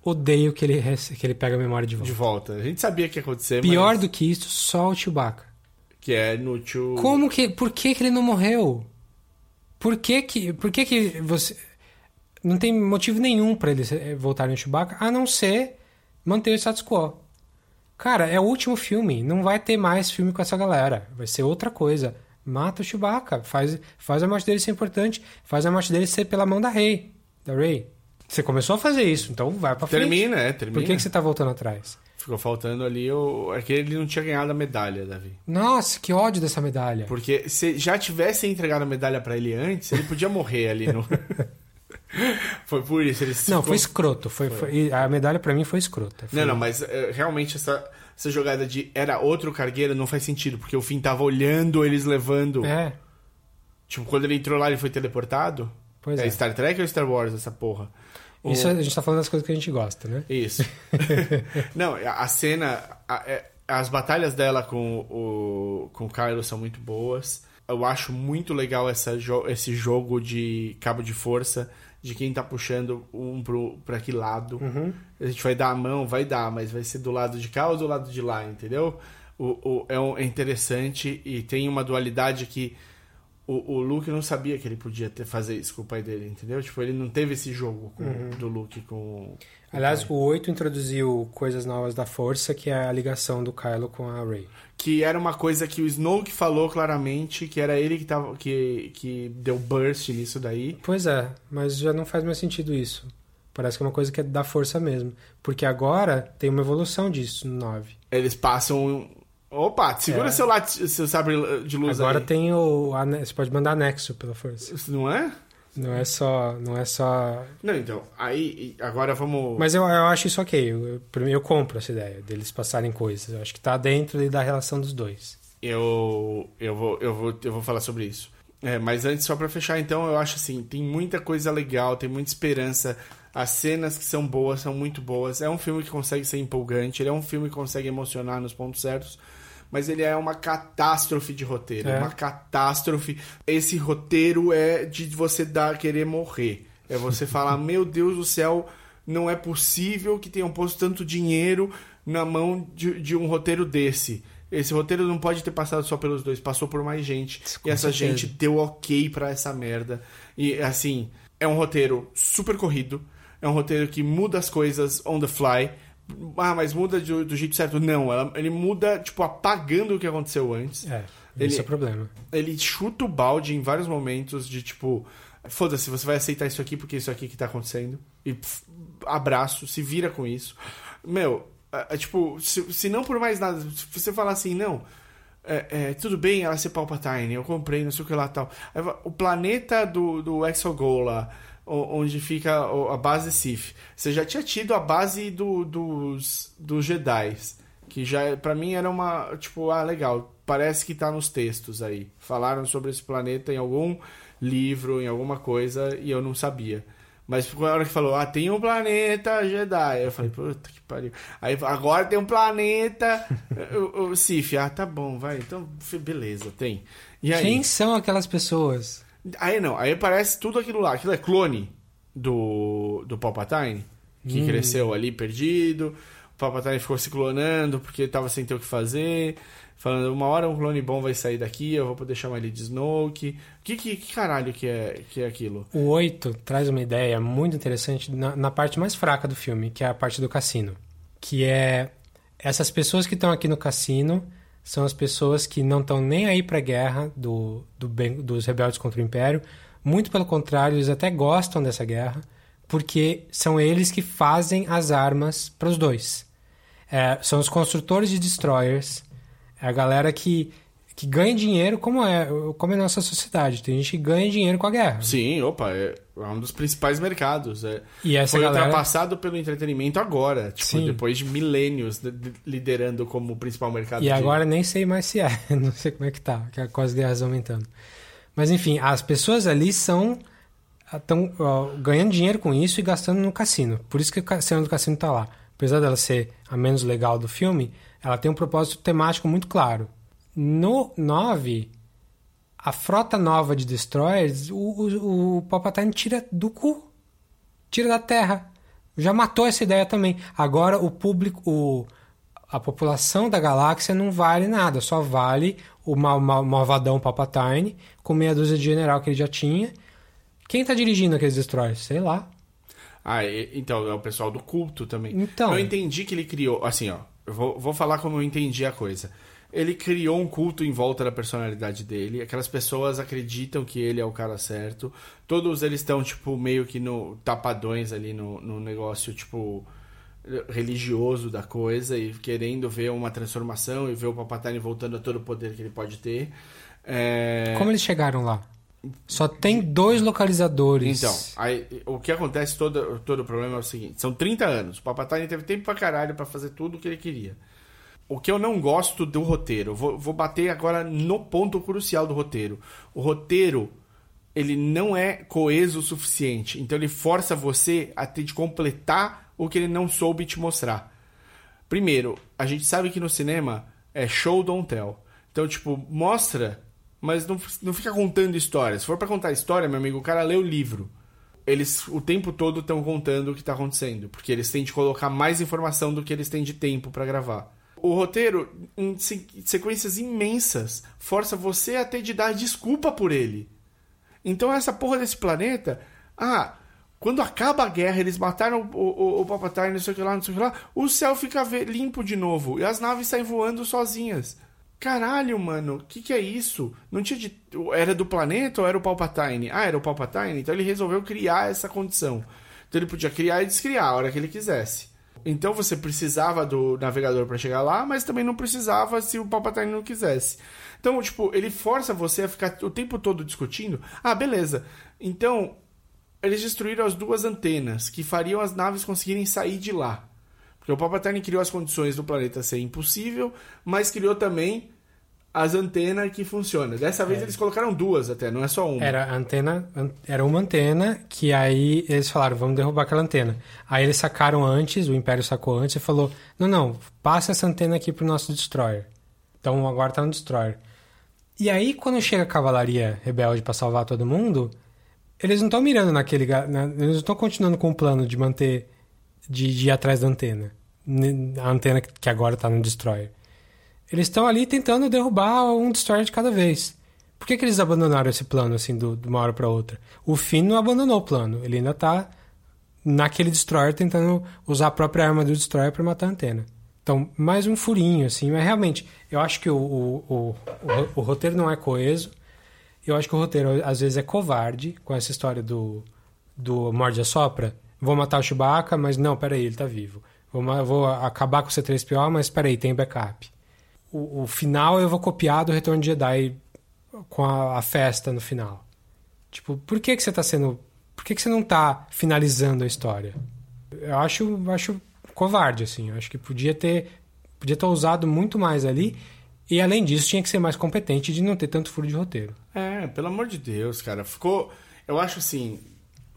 Odeio que ele, que ele pega a memória de volta. de volta. A gente sabia que ia acontecer, Pior mas do que isso, só o Chewbacca. que é no tio. Como que. Por que, que ele não morreu? Por que que. Por que que você. Não tem motivo nenhum pra ele eh, voltar no Chewbacca, a não ser manter o status quo. Cara, é o último filme. Não vai ter mais filme com essa galera. Vai ser outra coisa. Mata o Chewbacca. Faz, faz a morte dele ser importante. Faz a morte dele ser pela mão da Rey. Da Rey. Você começou a fazer isso, então vai pra frente. Termina, é, termina. Por que, que você tá voltando atrás? Ficou faltando ali o. É que ele não tinha ganhado a medalha, Davi. Nossa, que ódio dessa medalha. Porque se já tivesse entregado a medalha pra ele antes, ele podia morrer ali no. foi por isso. Ele Não, ficou- foi escroto. Foi, foi- e a medalha pra mim foi escrota. Foi- Não, não, mas é, realmente essa, essa jogada de era outro cargueiro não faz sentido, porque o Finn tava olhando eles levando. É, Tipo, quando ele entrou lá, ele foi teleportado? pois é, é. Star Trek ou Star Wars, essa porra? O- Isso a gente tá falando das coisas que a gente gosta, né? Isso. não, a cena. a- é- as batalhas dela com o, com o Kylo são muito boas. Eu acho muito legal essa esse jogo de cabo de força, de quem tá puxando um pro, pra que lado. Uhum. A gente vai dar a mão, vai dar, mas vai ser do lado de cá ou do lado de lá, entendeu? O, o- é, um- é interessante e tem uma dualidade que o, o Luke não sabia que ele podia ter, fazer isso com o pai dele, entendeu? Tipo, ele não teve esse jogo com- do Luke com. com Aliás, o o 8 introduziu coisas novas da força, que é a ligação do Kylo com a Rey. Que era uma coisa que o Snoke falou claramente, que era ele que, tava, que, que deu burst nisso daí. Pois é, mas já não faz mais sentido isso. Parece que é uma coisa que é da força mesmo. Porque agora tem uma evolução disso no 9. Eles passam. Opa, segura É. seu, lat- seu sabre de luz Agora aí. tem o. Você pode mandar anexo pela força. Isso Não é? Não é só. Não é só. Não, então. Aí, agora vamos. Mas eu, eu acho isso ok. Eu, eu, eu compro essa ideia deles passarem coisas. Eu acho que tá dentro da relação dos dois. Eu, eu, vou, eu, vou, eu vou falar sobre isso. É, mas antes, só pra fechar, então, eu acho assim: tem muita coisa legal, tem muita esperança. As cenas que são boas são muito boas. É um filme que consegue ser empolgante, ele é um filme que consegue emocionar nos pontos certos. Mas ele é uma catástrofe de roteiro. É uma catástrofe. Esse roteiro é de você dar, querer morrer. É você falar: Meu Deus do céu, não é possível que tenham posto tanto dinheiro na mão de, de um roteiro desse. Esse roteiro não pode ter passado só pelos dois, passou por mais gente. Com e essa certeza. gente deu ok pra essa merda. E assim, é um roteiro super corrido. É um roteiro que muda as coisas on the fly. Ah, mas muda do, do jeito certo? Não, ela- ele muda, tipo, apagando o que aconteceu antes. É, Ele- esse é o problema. Ele chuta o balde em vários momentos de tipo, foda-se, você vai aceitar isso aqui porque é isso aqui que tá acontecendo. E pff, abraço, se vira com isso. Meu, é, é, tipo, se, se não por mais nada, se você falar assim, não. é, é, tudo bem ela ser Palpatine, eu comprei, não sei o que lá tal. O planeta do, do Exogol lá, onde fica a base Sith, você já tinha tido a base do, dos, dos Jedi, que já para mim era uma, tipo, ah, legal, parece que tá nos textos aí. Falaram sobre esse planeta em algum livro, em alguma coisa, e eu não sabia. Mas na hora que falou, ah, tem um planeta Jedi. Eu falei, puta que pariu. Aí agora tem um planeta o, Sif. Ah, tá bom, vai. Então, beleza, tem. Quem são aquelas pessoas? Aí não, aí parece tudo aquilo lá. Aquilo é clone do, do Palpatine, que hum. cresceu ali perdido. O Palpatine ficou se clonando porque tava sem ter o que fazer falando uma hora um clone bom vai sair daqui, eu vou poder chamar ele de Snoke. Que, que, que caralho que é, que é aquilo? O 8 traz uma ideia muito interessante na, na, parte mais fraca do filme, que é a parte do cassino. Que é essas pessoas que estão aqui no cassino são as pessoas que não estão nem aí pra guerra do, do, dos rebeldes contra o Império. Muito pelo contrário, eles até gostam dessa guerra, porque são eles que fazem as armas para os dois. É, são os construtores de destroyers é a galera que, que ganha dinheiro, como é, como é a nossa sociedade. Tem gente que ganha dinheiro com a guerra. Sim, opa, é, é um dos principais mercados. É. E essa Foi galera... ultrapassado pelo entretenimento agora, tipo, Sim. depois de milênios liderando como principal mercado. E de... agora nem sei mais se é, não sei como é que tá, que com as guerras aumentando. Mas enfim, as pessoas ali são estão ganhando dinheiro com isso e gastando no cassino. Por isso que a cena do cassino tá lá. Apesar dela ser a menos legal do filme, ela tem um propósito temático muito claro. No 9, a frota nova de Destroyers, o, o, o Palpatine tira do cu. Tira da Terra. Já matou essa ideia também. Agora o público, o, a população da galáxia não vale nada. Só vale o mal, mal, malvadão Palpatine com meia dúzia de general que ele já tinha. Quem tá dirigindo aqueles Destroyers? Sei lá. Ah, então, é o pessoal do culto também. Então. Eu entendi que ele criou, assim, ó, eu vou, vou falar como eu entendi a coisa. Ele criou um culto em volta da personalidade dele. Aquelas pessoas acreditam que ele é o cara certo. Todos eles estão, tipo, meio que no tapadões ali no, no negócio, tipo, religioso da coisa e querendo ver uma transformação e ver o Palpatine voltando a todo o poder que ele pode ter. É... Como eles chegaram lá? Só tem dois localizadores. Então, aí, o que acontece, todo, todo o problema é o seguinte: são 30 anos. O Papatine teve tempo pra caralho pra fazer tudo o que ele queria. O que eu não gosto do roteiro, vou, vou bater agora no ponto crucial do roteiro. O roteiro, ele não é coeso o suficiente. Então ele força você a ter de completar o que ele não soube te mostrar. Primeiro, a gente sabe que no cinema é show don't tell. Então, tipo, mostra mas não, não fica contando histórias. Se for para contar história, meu amigo, o cara lê o livro. Eles o tempo todo estão contando o que está acontecendo, porque eles têm de colocar mais informação do que eles têm de tempo para gravar. O roteiro, em sequências imensas, força você a ter de dar desculpa por ele. Então essa porra desse planeta, ah, quando acaba a guerra, eles mataram o, o, o Palpatine, não sei o que lá, não sei o que lá, o céu fica limpo de novo e as naves saem voando sozinhas. Caralho, mano, o que, que é isso? Não tinha de... Era do planeta ou era o Palpatine? Ah, era o Palpatine? Então ele resolveu criar essa condição. Então ele podia criar e descriar a hora que ele quisesse. Então você precisava do navegador para chegar lá, mas também não precisava se o Palpatine não quisesse. Então, tipo, ele força você a ficar o tempo todo discutindo. Ah, beleza. Então, eles destruíram as duas antenas que fariam as naves conseguirem sair de lá. Porque o Palpatine criou as condições do planeta ser impossível, mas criou também as antenas que funcionam. Dessa vez é. eles colocaram duas até, não é só uma. Era antena, era uma antena que aí eles falaram, vamos derrubar aquela antena. Aí eles sacaram antes, o Império sacou antes e falou, não, não, passa essa antena aqui pro nosso destroyer. Então agora tá no destroyer. E aí quando chega a cavalaria rebelde para salvar todo mundo, eles não estão mirando naquele, na, eles não estão continuando com o plano de manter de, de ir atrás da antena a antena que agora está no Destroyer. Eles estão ali tentando derrubar um Destroyer de cada vez. Por que, que eles abandonaram esse plano assim do, de uma hora para outra? O Finn não abandonou o plano. Ele ainda está naquele Destroyer tentando usar a própria arma do Destroyer para matar a antena. Então, mais um furinho, assim. Mas realmente, eu acho que o, o, o, o, roteiro não é coeso. Eu acho que o roteiro, às vezes, é covarde com essa história do, do morde a sopra. Vou matar o Chewbacca, mas não, peraí, ele está vivo. Vou, vou acabar com o C3PO, mas espera aí, tem backup. O, o, final eu vou copiar do Retorno de Jedi com a, a festa no final. Tipo, por que, que você está sendo. Por que, que você não está finalizando a história? Eu acho, acho covarde, assim. Eu acho que podia ter. Podia ter usado muito mais ali. E além disso, tinha que ser mais competente de não ter tanto furo de roteiro. É, pelo amor de Deus, cara. Ficou. Eu acho assim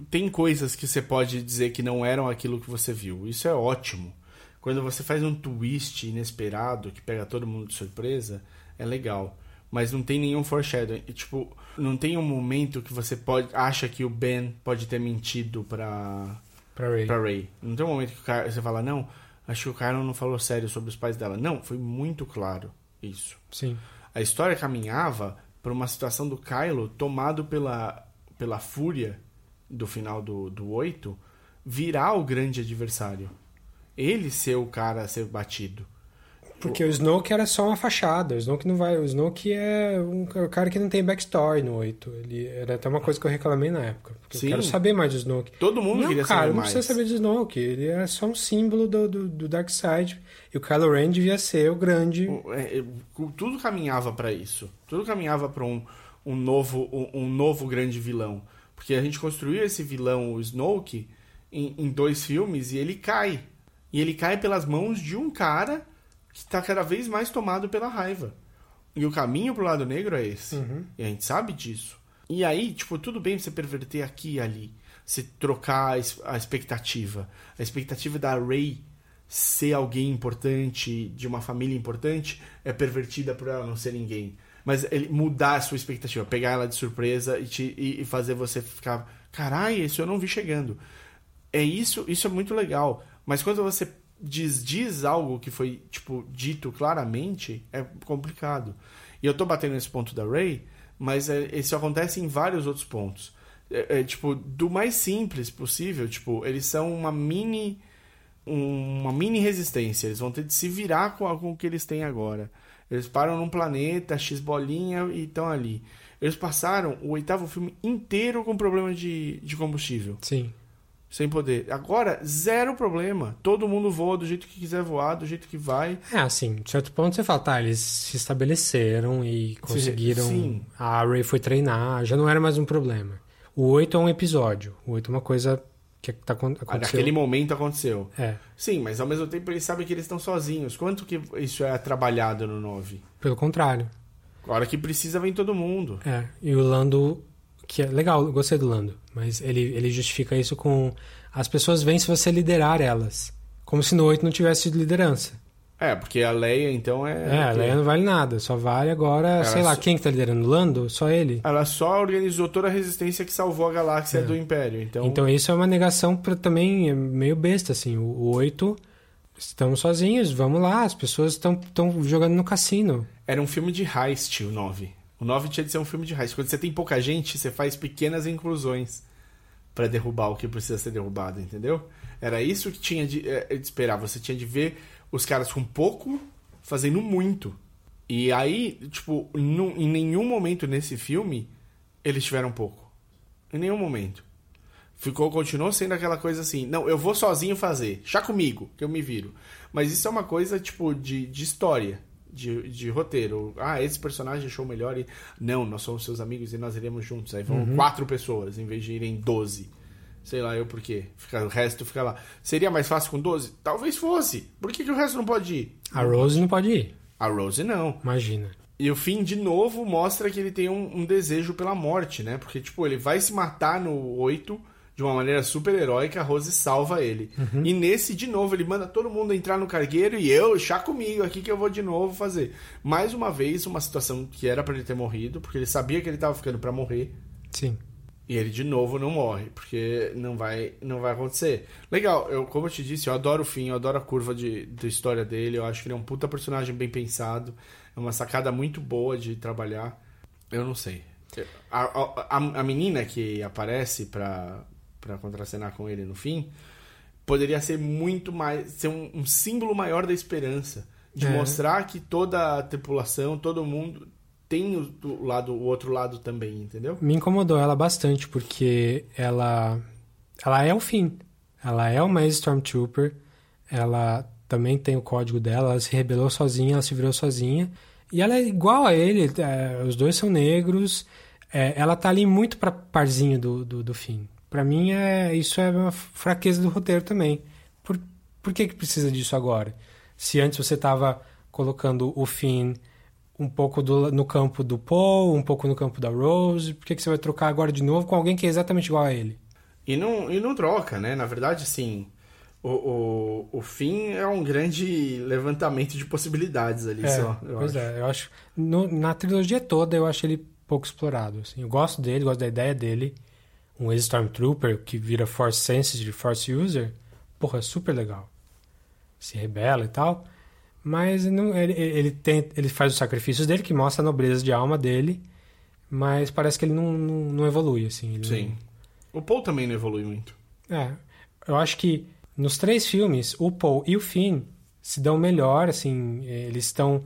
tem coisas que você pode dizer que não eram aquilo que você viu. Isso é ótimo. Quando você faz um twist inesperado que pega todo mundo de surpresa, é legal. Mas não tem nenhum foreshadowing. Tipo, não tem um momento que você pode acha que o Ben pode ter mentido pra, Pra Ray. pra Ray. Não tem um momento que o cara, você fala, não, acho que o cara não falou sério sobre os pais dela. Não, foi muito claro isso. Sim. A história caminhava para uma situação do Kylo tomado pela, pela fúria do final do, do 8 virar o grande adversário. Ele ser o cara a ser batido. Porque o Snoke era só uma fachada. O Snoke não vai. O Snoke é um ca- cara que não tem backstory no 8. Ele era até uma coisa que eu reclamei na época. Porque Sim. eu quero saber mais do Snoke. Todo mundo não, queria cara, saber não mais. precisa saber do Snoke. Ele era só um símbolo do, do, do Darkseid. E o Kylo Ren devia ser o grande. O- é, é, o- tudo caminhava para isso. Tudo caminhava para um, um novo um, um novo grande vilão, porque a gente construiu esse vilão, o Snoke, em, em dois filmes e ele cai. E ele cai pelas mãos de um cara que está cada vez mais tomado pela raiva. E o caminho pro lado negro é esse. Uhum. E a gente sabe disso. E aí, tipo, tudo bem você perverter aqui e ali. Você trocar a expectativa. A expectativa da Ray ser alguém importante, de uma família importante, é pervertida por ela não ser ninguém. Mas ele mudar a sua expectativa, pegar ela de surpresa e, te- e fazer você ficar, caralho, isso eu não vi chegando. É isso, isso é muito legal. Mas quando você desdiz algo que foi, tipo, dito claramente, é complicado. E eu tô batendo nesse ponto da Ray, mas é, isso acontece em vários outros pontos. É, é, tipo, do mais simples possível, tipo, eles são uma mini uma mini resistência. Eles vão ter de se virar com, com o que eles têm agora. Eles param num planeta, X bolinha e estão ali. Eles passaram o oitavo filme inteiro com problema de, de combustível. Sim. Sem poder. Agora, zero problema. Todo mundo voa do jeito que quiser voar, do jeito que vai. É, assim, de certo ponto você fala, tá, eles se estabeleceram e conseguiram. sim. A Ray foi treinar, já não era mais um problema. O 8 é um episódio. O 8 é uma coisa que tá, Ah, aconteceu. Naquele momento aconteceu. É, Sim, mas ao mesmo tempo eles sabem que eles estão sozinhos. Quanto que isso é trabalhado no 9? pelo contrário. A hora que precisa vem todo mundo. É, e o Lando, que é legal, eu gostei do Lando, mas ele, ele justifica isso com as pessoas vêm se você liderar elas. Como se no 8 não tivesse liderança. É, porque a Leia, então, é. É, a Leia não vale nada, só vale agora, sei lá, só- quem que tá liderando? O Lando? Só ele? Ela só organizou toda a resistência que salvou a galáxia do Império. Então, Então isso é uma negação pra, também é meio besta, assim. O, o 8, estamos sozinhos, vamos lá, as pessoas estão jogando no cassino. era um filme de heist, o 9. O 9 tinha de ser um filme de heist. Quando você tem pouca gente, você faz pequenas inclusões pra derrubar o que precisa ser derrubado, entendeu? Era isso que tinha de, é, de esperar. Você tinha de ver os caras com pouco fazendo muito. E aí, tipo, em nenhum momento nesse filme eles tiveram pouco. Em nenhum momento. Ficou, continuou sendo aquela coisa assim, não, eu vou sozinho fazer, chá comigo, que eu me viro. Mas isso é uma coisa, tipo, de, de história, de, de roteiro. Ah, esse personagem achou melhor e... Não, nós somos seus amigos e nós iremos juntos. Aí vão quatro pessoas, em vez de irem doze. Sei lá eu por quê. Fica, o resto fica lá. Seria mais fácil com 12? Talvez fosse. Por que, que o resto não pode ir? A Rose não pode ir, A Rose não. imagina. E o fim, de novo, mostra que ele tem um, um desejo pela morte, né? Porque, tipo, ele vai se matar no 8 de uma maneira super heróica, a Rose salva ele. E nesse, de novo, ele manda todo mundo entrar no cargueiro e eu, chá comigo aqui que eu vou de novo fazer. Mais uma vez, uma situação que era pra ele ter morrido, porque ele sabia que ele tava ficando pra morrer. Sim. E ele de novo não morre, porque não vai, não vai acontecer. Legal, eu, como eu te disse, eu adoro o fim, eu adoro a curva de, de história dele, eu acho que ele é um puta personagem bem pensado, é uma sacada muito boa de trabalhar. Eu não sei. A, a, a menina que aparece pra, pra contracenar com ele no fim poderia ser muito mais. ser um, um símbolo maior da esperança. De É. mostrar que toda a tripulação, todo mundo tem o, o lado, o outro lado também, entendeu? Me incomodou ela bastante, porque ela, ela é o fim. Ela é uma Stormtrooper, ela também tem o código dela, ela se rebelou sozinha, ela se virou sozinha. E ela é igual a ele, é, os dois são negros, é, ela tá ali muito pra parzinho do, do, do fim. Pra mim, é, isso é uma fraqueza do roteiro também. Por, por que, que precisa disso agora? Se antes você tava colocando o fim um pouco do- no campo do Paul, um pouco no campo da Rose, por que, que você vai trocar agora de novo com alguém que é exatamente igual a ele? E não, e não troca, né? Na verdade, sim. O, o, o fim é um grande levantamento de possibilidades ali É, só. Pois acho. é, eu acho. no- na trilogia toda eu acho ele pouco explorado. Assim. Eu gosto dele, gosto da ideia dele. Um ex-Stormtrooper que vira Force Sensitive, Force User. Porra, é super legal. Se rebela e tal. Mas não, ele, ele, tem, ele faz os sacrifícios dele, que mostra a nobreza de alma dele. Mas parece que ele não, não, não evolui, assim. Sim. O Paul também não evolui muito. não- é, eu acho que nos três filmes, o Paul e o Finn se dão melhor, assim. Eles estão...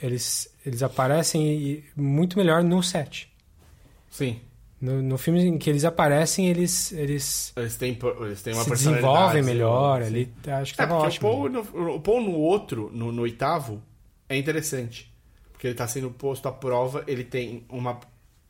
Eles, eles aparecem muito melhor no set. Sim. No, no filme em que eles aparecem, eles, eles Eles têm, eles têm uma se desenvolvem melhor. Ali, acho que É, tava ótimo. o Paul, no, o Paul no outro, no, no oitavo, é interessante. Porque ele tá sendo posto à prova, ele tem uma.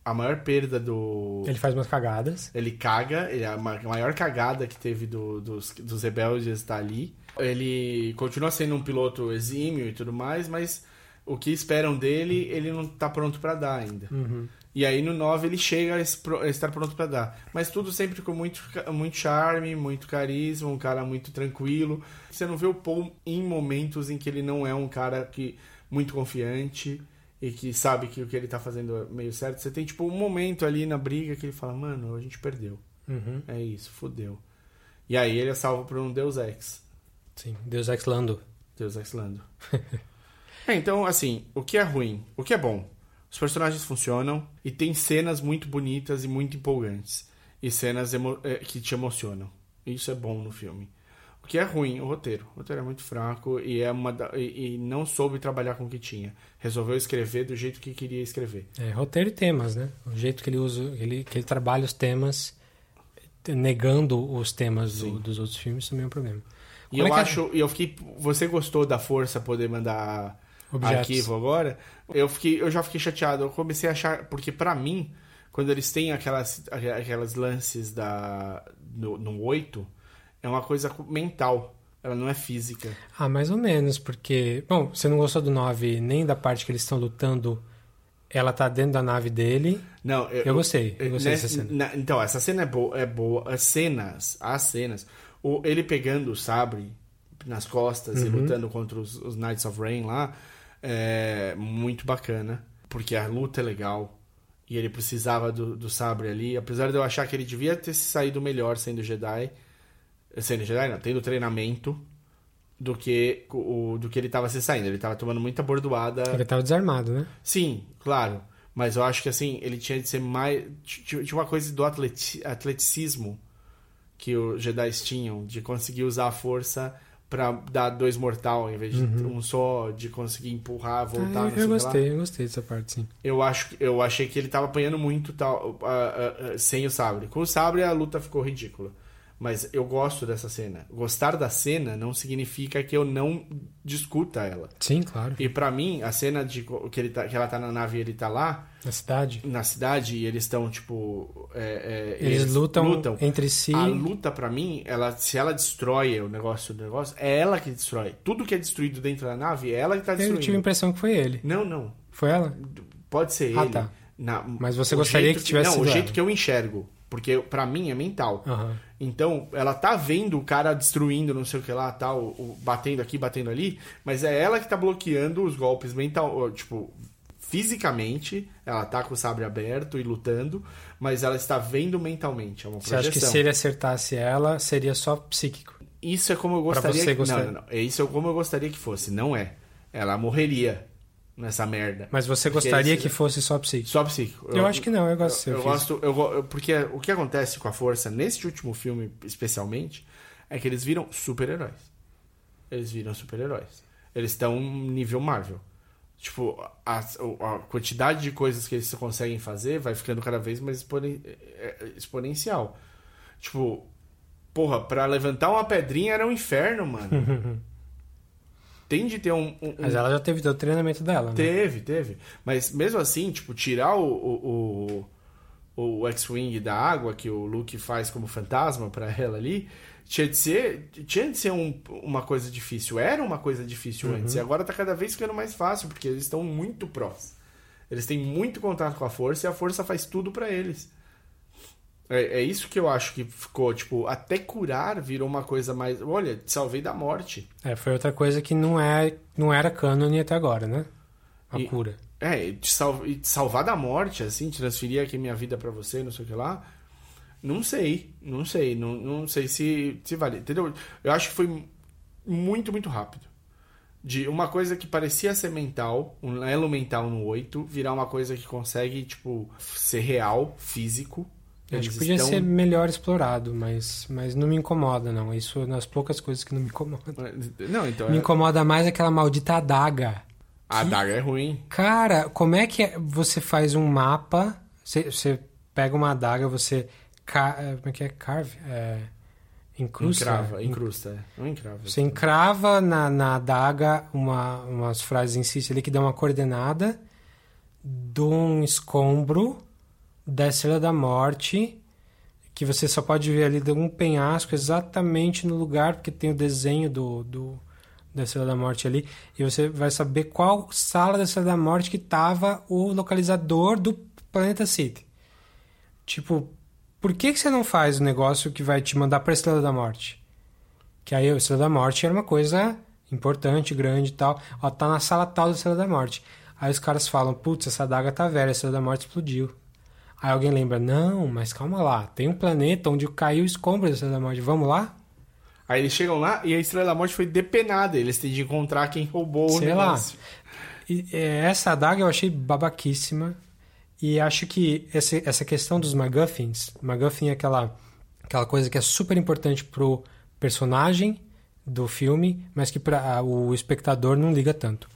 A maior perda do. Ele faz umas cagadas. Ele caga, ele, a ma- a maior cagada que teve do- dos, dos rebeldes tá ali. Ele continua sendo um piloto exímio e tudo mais, mas o que esperam dele, ele não tá pronto pra dar ainda. Uhum. E aí no 9 ele chega a, estar pronto pra dar. Mas tudo sempre com muito, muito charme, muito carisma, um cara muito tranquilo. Você não vê o Paul em momentos em que ele não é um cara que muito confiante e que sabe que o que ele tá fazendo é meio certo. Você tem tipo um momento ali na briga que ele fala: "Mano, a gente perdeu. Uhum. É isso, fodeu". E aí ele é salvo por um Deus Ex. Sim, Deus Ex Lando. Deus Ex Lando. é, então, assim, o que é ruim? O que é bom? Os personagens funcionam e tem cenas muito bonitas e muito empolgantes. E cenas eh, que te emocionam. Isso é bom no filme. O que é ruim? O roteiro. O roteiro é muito fraco e, é uma da- e, e não soube trabalhar com o que tinha. Resolveu escrever do jeito que queria escrever. É, roteiro e temas, né? O jeito que ele usa, ele, que ele trabalha os temas, negando os temas do- dos outros filmes também é um problema. E Como eu é é? acho, e eu fiquei. Você gostou da força poder mandar Objetos. arquivo agora? Eu fiquei, eu já fiquei chateado. Eu comecei a achar porque pra mim, quando eles têm aquelas aquelas lances da no, no 8, é uma coisa mental. Ela não é física. Ah, mais ou menos, porque. Bom, você não gostou do 9 nem da parte que eles estão lutando. Ela tá dentro da nave dele. Não, Eu gostei, eu gostei nessa- dessa cena. na- então, essa cena é boa, é boa. As cenas, as cenas. O, ele pegando o sabre nas costas Uhum. e lutando contra os, os Knights of Rain lá, é muito bacana. Porque a luta é legal. E ele precisava do, do sabre ali. Apesar de eu achar que ele devia ter se saído melhor sendo Jedi. Sendo Jedi, não, tendo treinamento. Do que, o, do que ele tava se saindo. Ele tava tomando muita bordoada. Ele tava desarmado, né? Sim, claro. Mas eu acho que assim, ele tinha de ser mais. Tinha uma coisa do atleti- atleticismo que os Jedi tinham, de conseguir usar a força pra dar dois mortal em vez de um só, de conseguir empurrar, voltar. Ah, eu, eu gostei, eu gostei dessa parte, sim. Eu acho que- eu achei que ele tava apanhando muito tal, ah, ah, ah, sem o sabre. Com o sabre a luta ficou ridícula. Mas eu gosto dessa cena. Gostar da cena não significa que eu não discuta ela. Sim, claro. E pra mim, a cena de que, ele tá, que ela tá na nave e ele tá lá, Na cidade. na cidade, e eles estão, tipo. é, é, Eles, lutam, entre si. A luta, pra mim, ela, se ela destrói o negócio do negócio, é ela que destrói. Tudo que é destruído dentro da nave, é ela que tá Eu destruindo. tive a impressão que foi ele. Não, não. Foi ela? Pode ser Ah, ele. tá. Na- Mas você gostaria jeito que tivesse Não, o jeito ela. que eu enxergo. Porque pra mim é mental. Aham. Então, ela tá vendo o cara destruindo, não sei o que lá, tal, o- batendo aqui, batendo ali, mas é ela que tá bloqueando os golpes mental, tipo, fisicamente, ela tá com o sabre aberto e lutando, mas ela está vendo mentalmente, é uma Você acha projeção. que se ele acertasse ela, seria só psíquico? Isso é como eu Pra gostaria você que... gostar. Não, não, não. É Isso é como eu gostaria que fosse, não é. Ela morreria nessa merda. Mas você gostaria esse- que fosse só psíquico? Só psíquico. Eu acho que não, eu gosto de ser Eu, eu gosto, eu, porque o que acontece com a força neste último filme, especialmente, é que eles viram super-heróis. Eles viram super-heróis. Eles estão nível Marvel. Tipo, a, a quantidade de coisas que eles conseguem fazer vai ficando cada vez mais exponen- é, é, exponencial. Tipo, porra, pra levantar uma pedrinha era um inferno, mano. Tem de ter um. um- Mas ela já teve o treinamento dela, né? Teve, teve. Mas mesmo assim, tipo, tirar o, o, o, o X-Wing da água que o Luke faz como fantasma pra ela ali, tinha de ser, tinha de ser um- uma coisa difícil. Era uma coisa difícil antes. E agora tá cada vez ficando mais fácil, porque eles estão muito prós. Eles têm muito contato com a força e a força faz tudo pra eles. É, é isso que eu acho que ficou, tipo, até curar virou uma coisa mais. Olha, te salvei da morte. É, foi outra coisa que não, é, não era cânone até agora, né? A E- cura. É, e te, sal... e te salvar da morte, assim, transferir aqui minha vida pra você, não sei o que lá. Não sei, não sei, não, não sei se, se vale, entendeu? Eu acho que foi muito, muito rápido. De uma coisa que parecia ser mental, um elo mental no 8, virar uma coisa que consegue, tipo, ser real, físico. Acho Eles que podia estão- ser melhor explorado, mas, mas não me incomoda, não. Isso é nas poucas coisas que não me incomodam. Não, então. Me é- incomoda mais aquela maldita adaga. A adaga é ruim. Cara, como é que é- você faz um mapa? Você, você pega uma adaga, você. ca- é, Como é que é? Carve? É, incrusta? Encrava, incrusta. é. Não encrava. Você encrava na, na adaga uma, umas frases em si ali que dão uma coordenada de um escombro da Estrela da Morte, que você só pode ver ali de um penhasco exatamente no lugar, porque tem o desenho do, do, da Estrela da Morte ali, e você vai saber qual sala da Estrela da Morte que estava o localizador do Planeta City. Tipo, por que, que você não faz o negócio que vai te mandar para a Estrela da Morte? Que aí a Estrela da Morte era uma coisa importante, grande e tal. Ó, tá na sala tal da Estrela da Morte. Aí os caras falam, putz, essa adaga tá velha, a Estrela da Morte explodiu. Aí alguém lembra, não, mas calma lá, tem um planeta onde caiu o escombro da Estrela da Morte, vamos lá? Aí eles chegam lá e a Estrela da Morte foi depenada. Eles têm de encontrar quem roubou o Sei lá. negócio. E, é, essa adaga eu achei babaquíssima. E acho que essa, essa questão dos MacGuffins, MacGuffin é aquela, aquela coisa que é super importante pro personagem do filme, mas que para o espectador não liga tanto.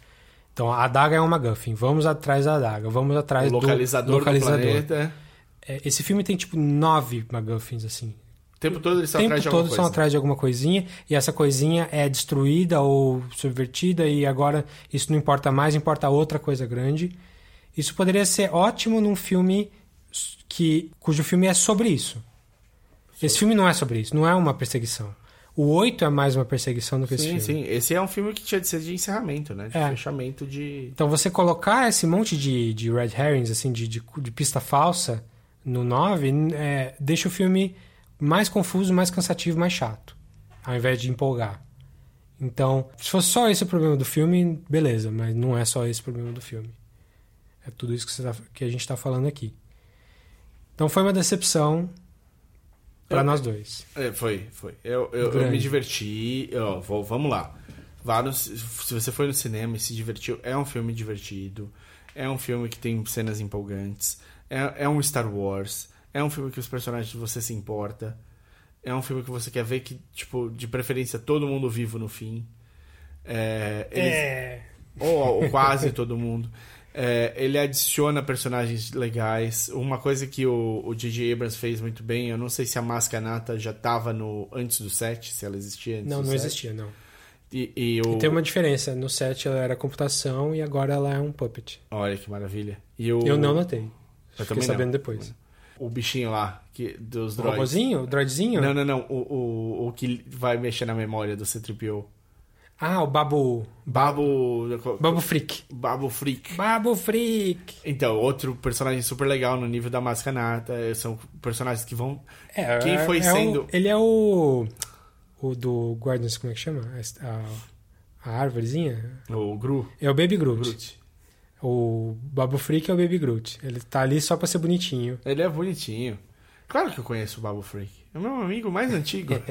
Então a adaga é uma MacGuffin, vamos atrás da adaga, vamos atrás O localizador, do localizador. do planeta. É, esse filme tem tipo nove MacGuffins assim. O tempo todo eles estão atrás de alguma atrás de alguma coisinha e essa coisinha é destruída ou subvertida e agora isso não importa mais, importa outra coisa grande. Isso poderia ser ótimo num filme que cujo filme é sobre isso. Esse filme não é sobre isso, não é uma perseguição. O 8 é mais uma perseguição do que esse Sim, filme. sim. Esse é um filme que tinha de ser de encerramento, né? De É. fechamento de. Então você colocar esse monte de, de red herrings, assim, de, de, de pista falsa no 9, é, deixa o filme mais confuso, mais cansativo, mais chato. Ao invés de empolgar. Então, se fosse só esse o problema do filme, beleza, mas não é só esse o problema do filme. É tudo isso que, tá- que a gente está falando aqui. Então foi uma decepção para Eu- nós dois. É, foi, foi. Eu, eu, eu me diverti. Ó, vou- vamos lá. Vá no- se você foi no cinema e se divertiu, é um filme divertido. É um filme que tem cenas empolgantes. É, é um Star Wars. É um filme que os personagens você se importa. É um filme que você quer ver que, tipo, de preferência, todo mundo vivo no fim. É, ele- É. ou, ou quase todo mundo. É, ele adiciona personagens legais. Uma coisa que o o J.J. Abrams fez muito bem, eu não sei se a Máscara Nata já estava no antes do set, se ela existia antes Não, não set. existia, não. E, e o... E tem uma diferença. No 7 ela era computação e agora ela é um puppet. Olha que maravilha. E o... Eu não notei. Eu Fiquei sabendo não. depois. O bichinho lá, que, dos O droids. robozinho? O droidzinho? Não, não, não. O, o, o que vai mexer na memória do C-3PO. Ah, o Babu. Babo... Babu Freak. Babo Freak. Babu Freak. Então, outro personagem super legal no nível da Máscara Nata. São personagens que vão É, Quem foi é sendo- o- ele é o. O do Guardians, como é que chama? A, a árvorezinha? O Gru. É o Baby Groot. Groot. O Babu Freak é o Baby Groot. Ele tá ali só pra ser bonitinho. Ele é bonitinho. Claro que eu conheço o Babo Freak. É o meu amigo mais antigo.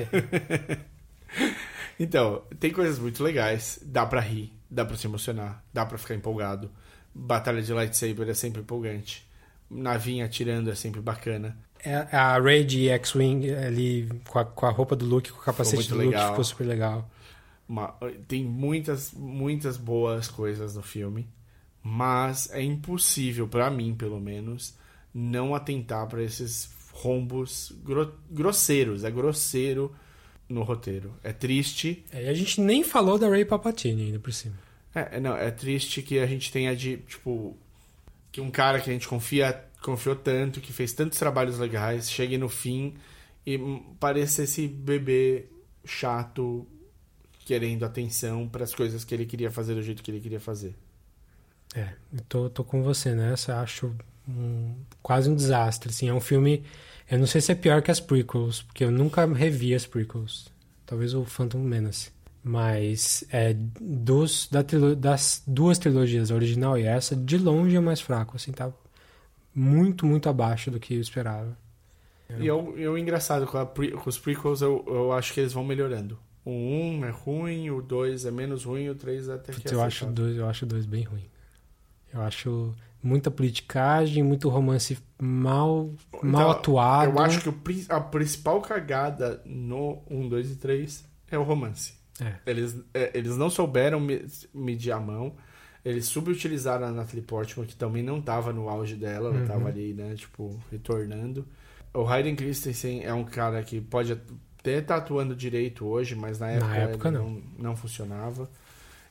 então, tem coisas muito legais. Dá pra rir, dá pra se emocionar, dá pra ficar empolgado. Batalha de lightsaber é sempre empolgante. Navinha atirando é sempre bacana. É a Rey de X-Wing ali com a, com a roupa do Luke, com o capacete do Luke, legal. ficou super legal. Uma- tem muitas, muitas boas coisas no filme. Mas é impossível, pra mim pelo menos, não atentar pra esses rombos gro- grosseiros. É grosseiro no roteiro. É triste. É, e a gente nem falou da Rey Palpatine ainda por cima. É, é, não, é triste que a gente tenha de, tipo, que um cara que a gente confia, confiou tanto, que fez tantos trabalhos legais, chegue no fim e pareça esse bebê chato querendo atenção para as coisas que ele queria fazer do jeito que ele queria fazer. É, eu tô, tô com você nessa. Acho um, quase um desastre. Assim, é um filme. Eu não sei se é pior que as prequels, porque eu nunca revi as prequels. Talvez o Phantom Menace. Mas é, dos, da das duas trilogias, a original e essa, de longe é o mais fraco. Assim, tá muito, muito abaixo do que eu esperava. E eu, eu engraçado, com, a, com os prequels eu, eu acho que eles vão melhorando. O 1 é ruim, o 2 é menos ruim, o 3 até que é eu acho dois Eu acho dois bem ruim. Eu acho muita politicagem, muito romance mal, mal então, atuado. Eu acho que o, a principal cagada no 1, 2 e 3 é o romance. É. Eles, é, eles não souberam medir a mão. Eles subutilizaram a Natalie Portman, que também não estava no auge dela, ela estava uhum. ali, né, tipo, retornando. O Hayden Christensen é um cara que pode até estar tá atuando direito hoje, mas na época, na época não. não. não funcionava.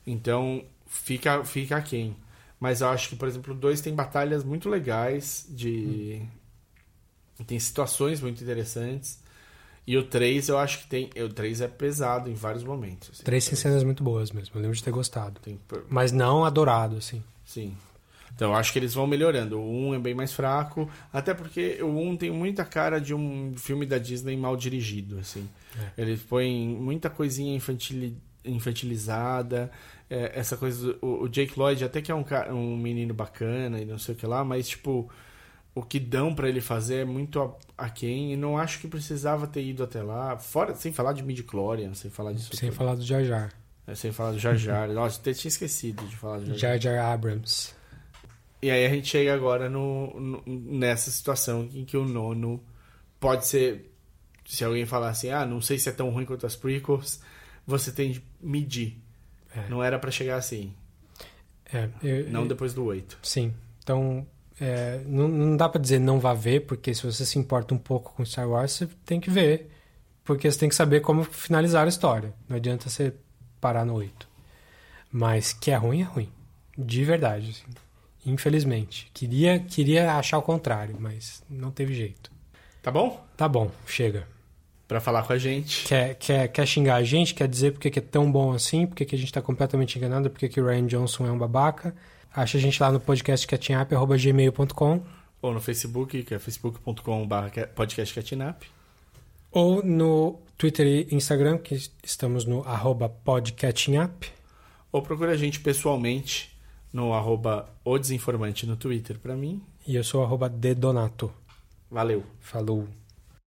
Então, fica, fica quem. Mas eu acho que, por exemplo, o 2 tem batalhas muito legais, de hum. tem situações muito interessantes. E o 3 eu acho que tem. O 3 é pesado em vários momentos. Assim. 3 tem cenas muito boas mesmo. Eu lembro de ter gostado. Tem... Mas não adorado, assim. Sim. Então eu acho que eles vão melhorando. O 1 é bem mais fraco. Até porque o 1 tem muita cara de um filme da Disney mal dirigido. assim. É. Eles põem muita coisinha infantil, infantilizada. É, essa coisa. Do, o, Jake Lloyd até que é um, um menino bacana e não sei o que lá, mas tipo o que dão para ele fazer é muito aquém e não acho que precisava ter ido até lá, fora sem falar de midi-chlorian, sem falar disso. Sem tudo. falar do Jar Jar. É, sem falar do Jar Jar. Nossa, até tinha esquecido de falar do Jar Jar. Jar Jar Abrams. E aí a gente chega agora no, no, nessa situação em que o nono pode ser se alguém falar assim, ah, não sei se é tão ruim quanto as prequels, você tem de medir. É. Não era para chegar assim. É, eu, não depois do 8. Sim. Então, é, não, não, dá para dizer não vá ver, porque se você se importa um pouco com Star Wars, você tem que ver. Porque você tem que saber como finalizar a história. Não adianta você parar no 8. Mas que é ruim, é ruim. De verdade. Assim. Infelizmente. Queria, queria achar o contrário, mas não teve jeito. Tá bom? Tá bom, chega. Pra falar com a gente. Quer, quer, quer xingar a gente? Quer dizer porque é tão bom assim? Porque que a gente tá completamente enganado? Porque que o Ryan Johnson é um babaca? Acha a gente lá no podcast catchingup.gmail.com Ou no Facebook, que é facebook.com.br podcastcatchingup. Ou no Twitter e Instagram, que estamos no arroba podcatchingup. Ou procura a gente pessoalmente no arroba o desinformante no Twitter para mim. E eu sou arroba dedonato. Valeu. Falou.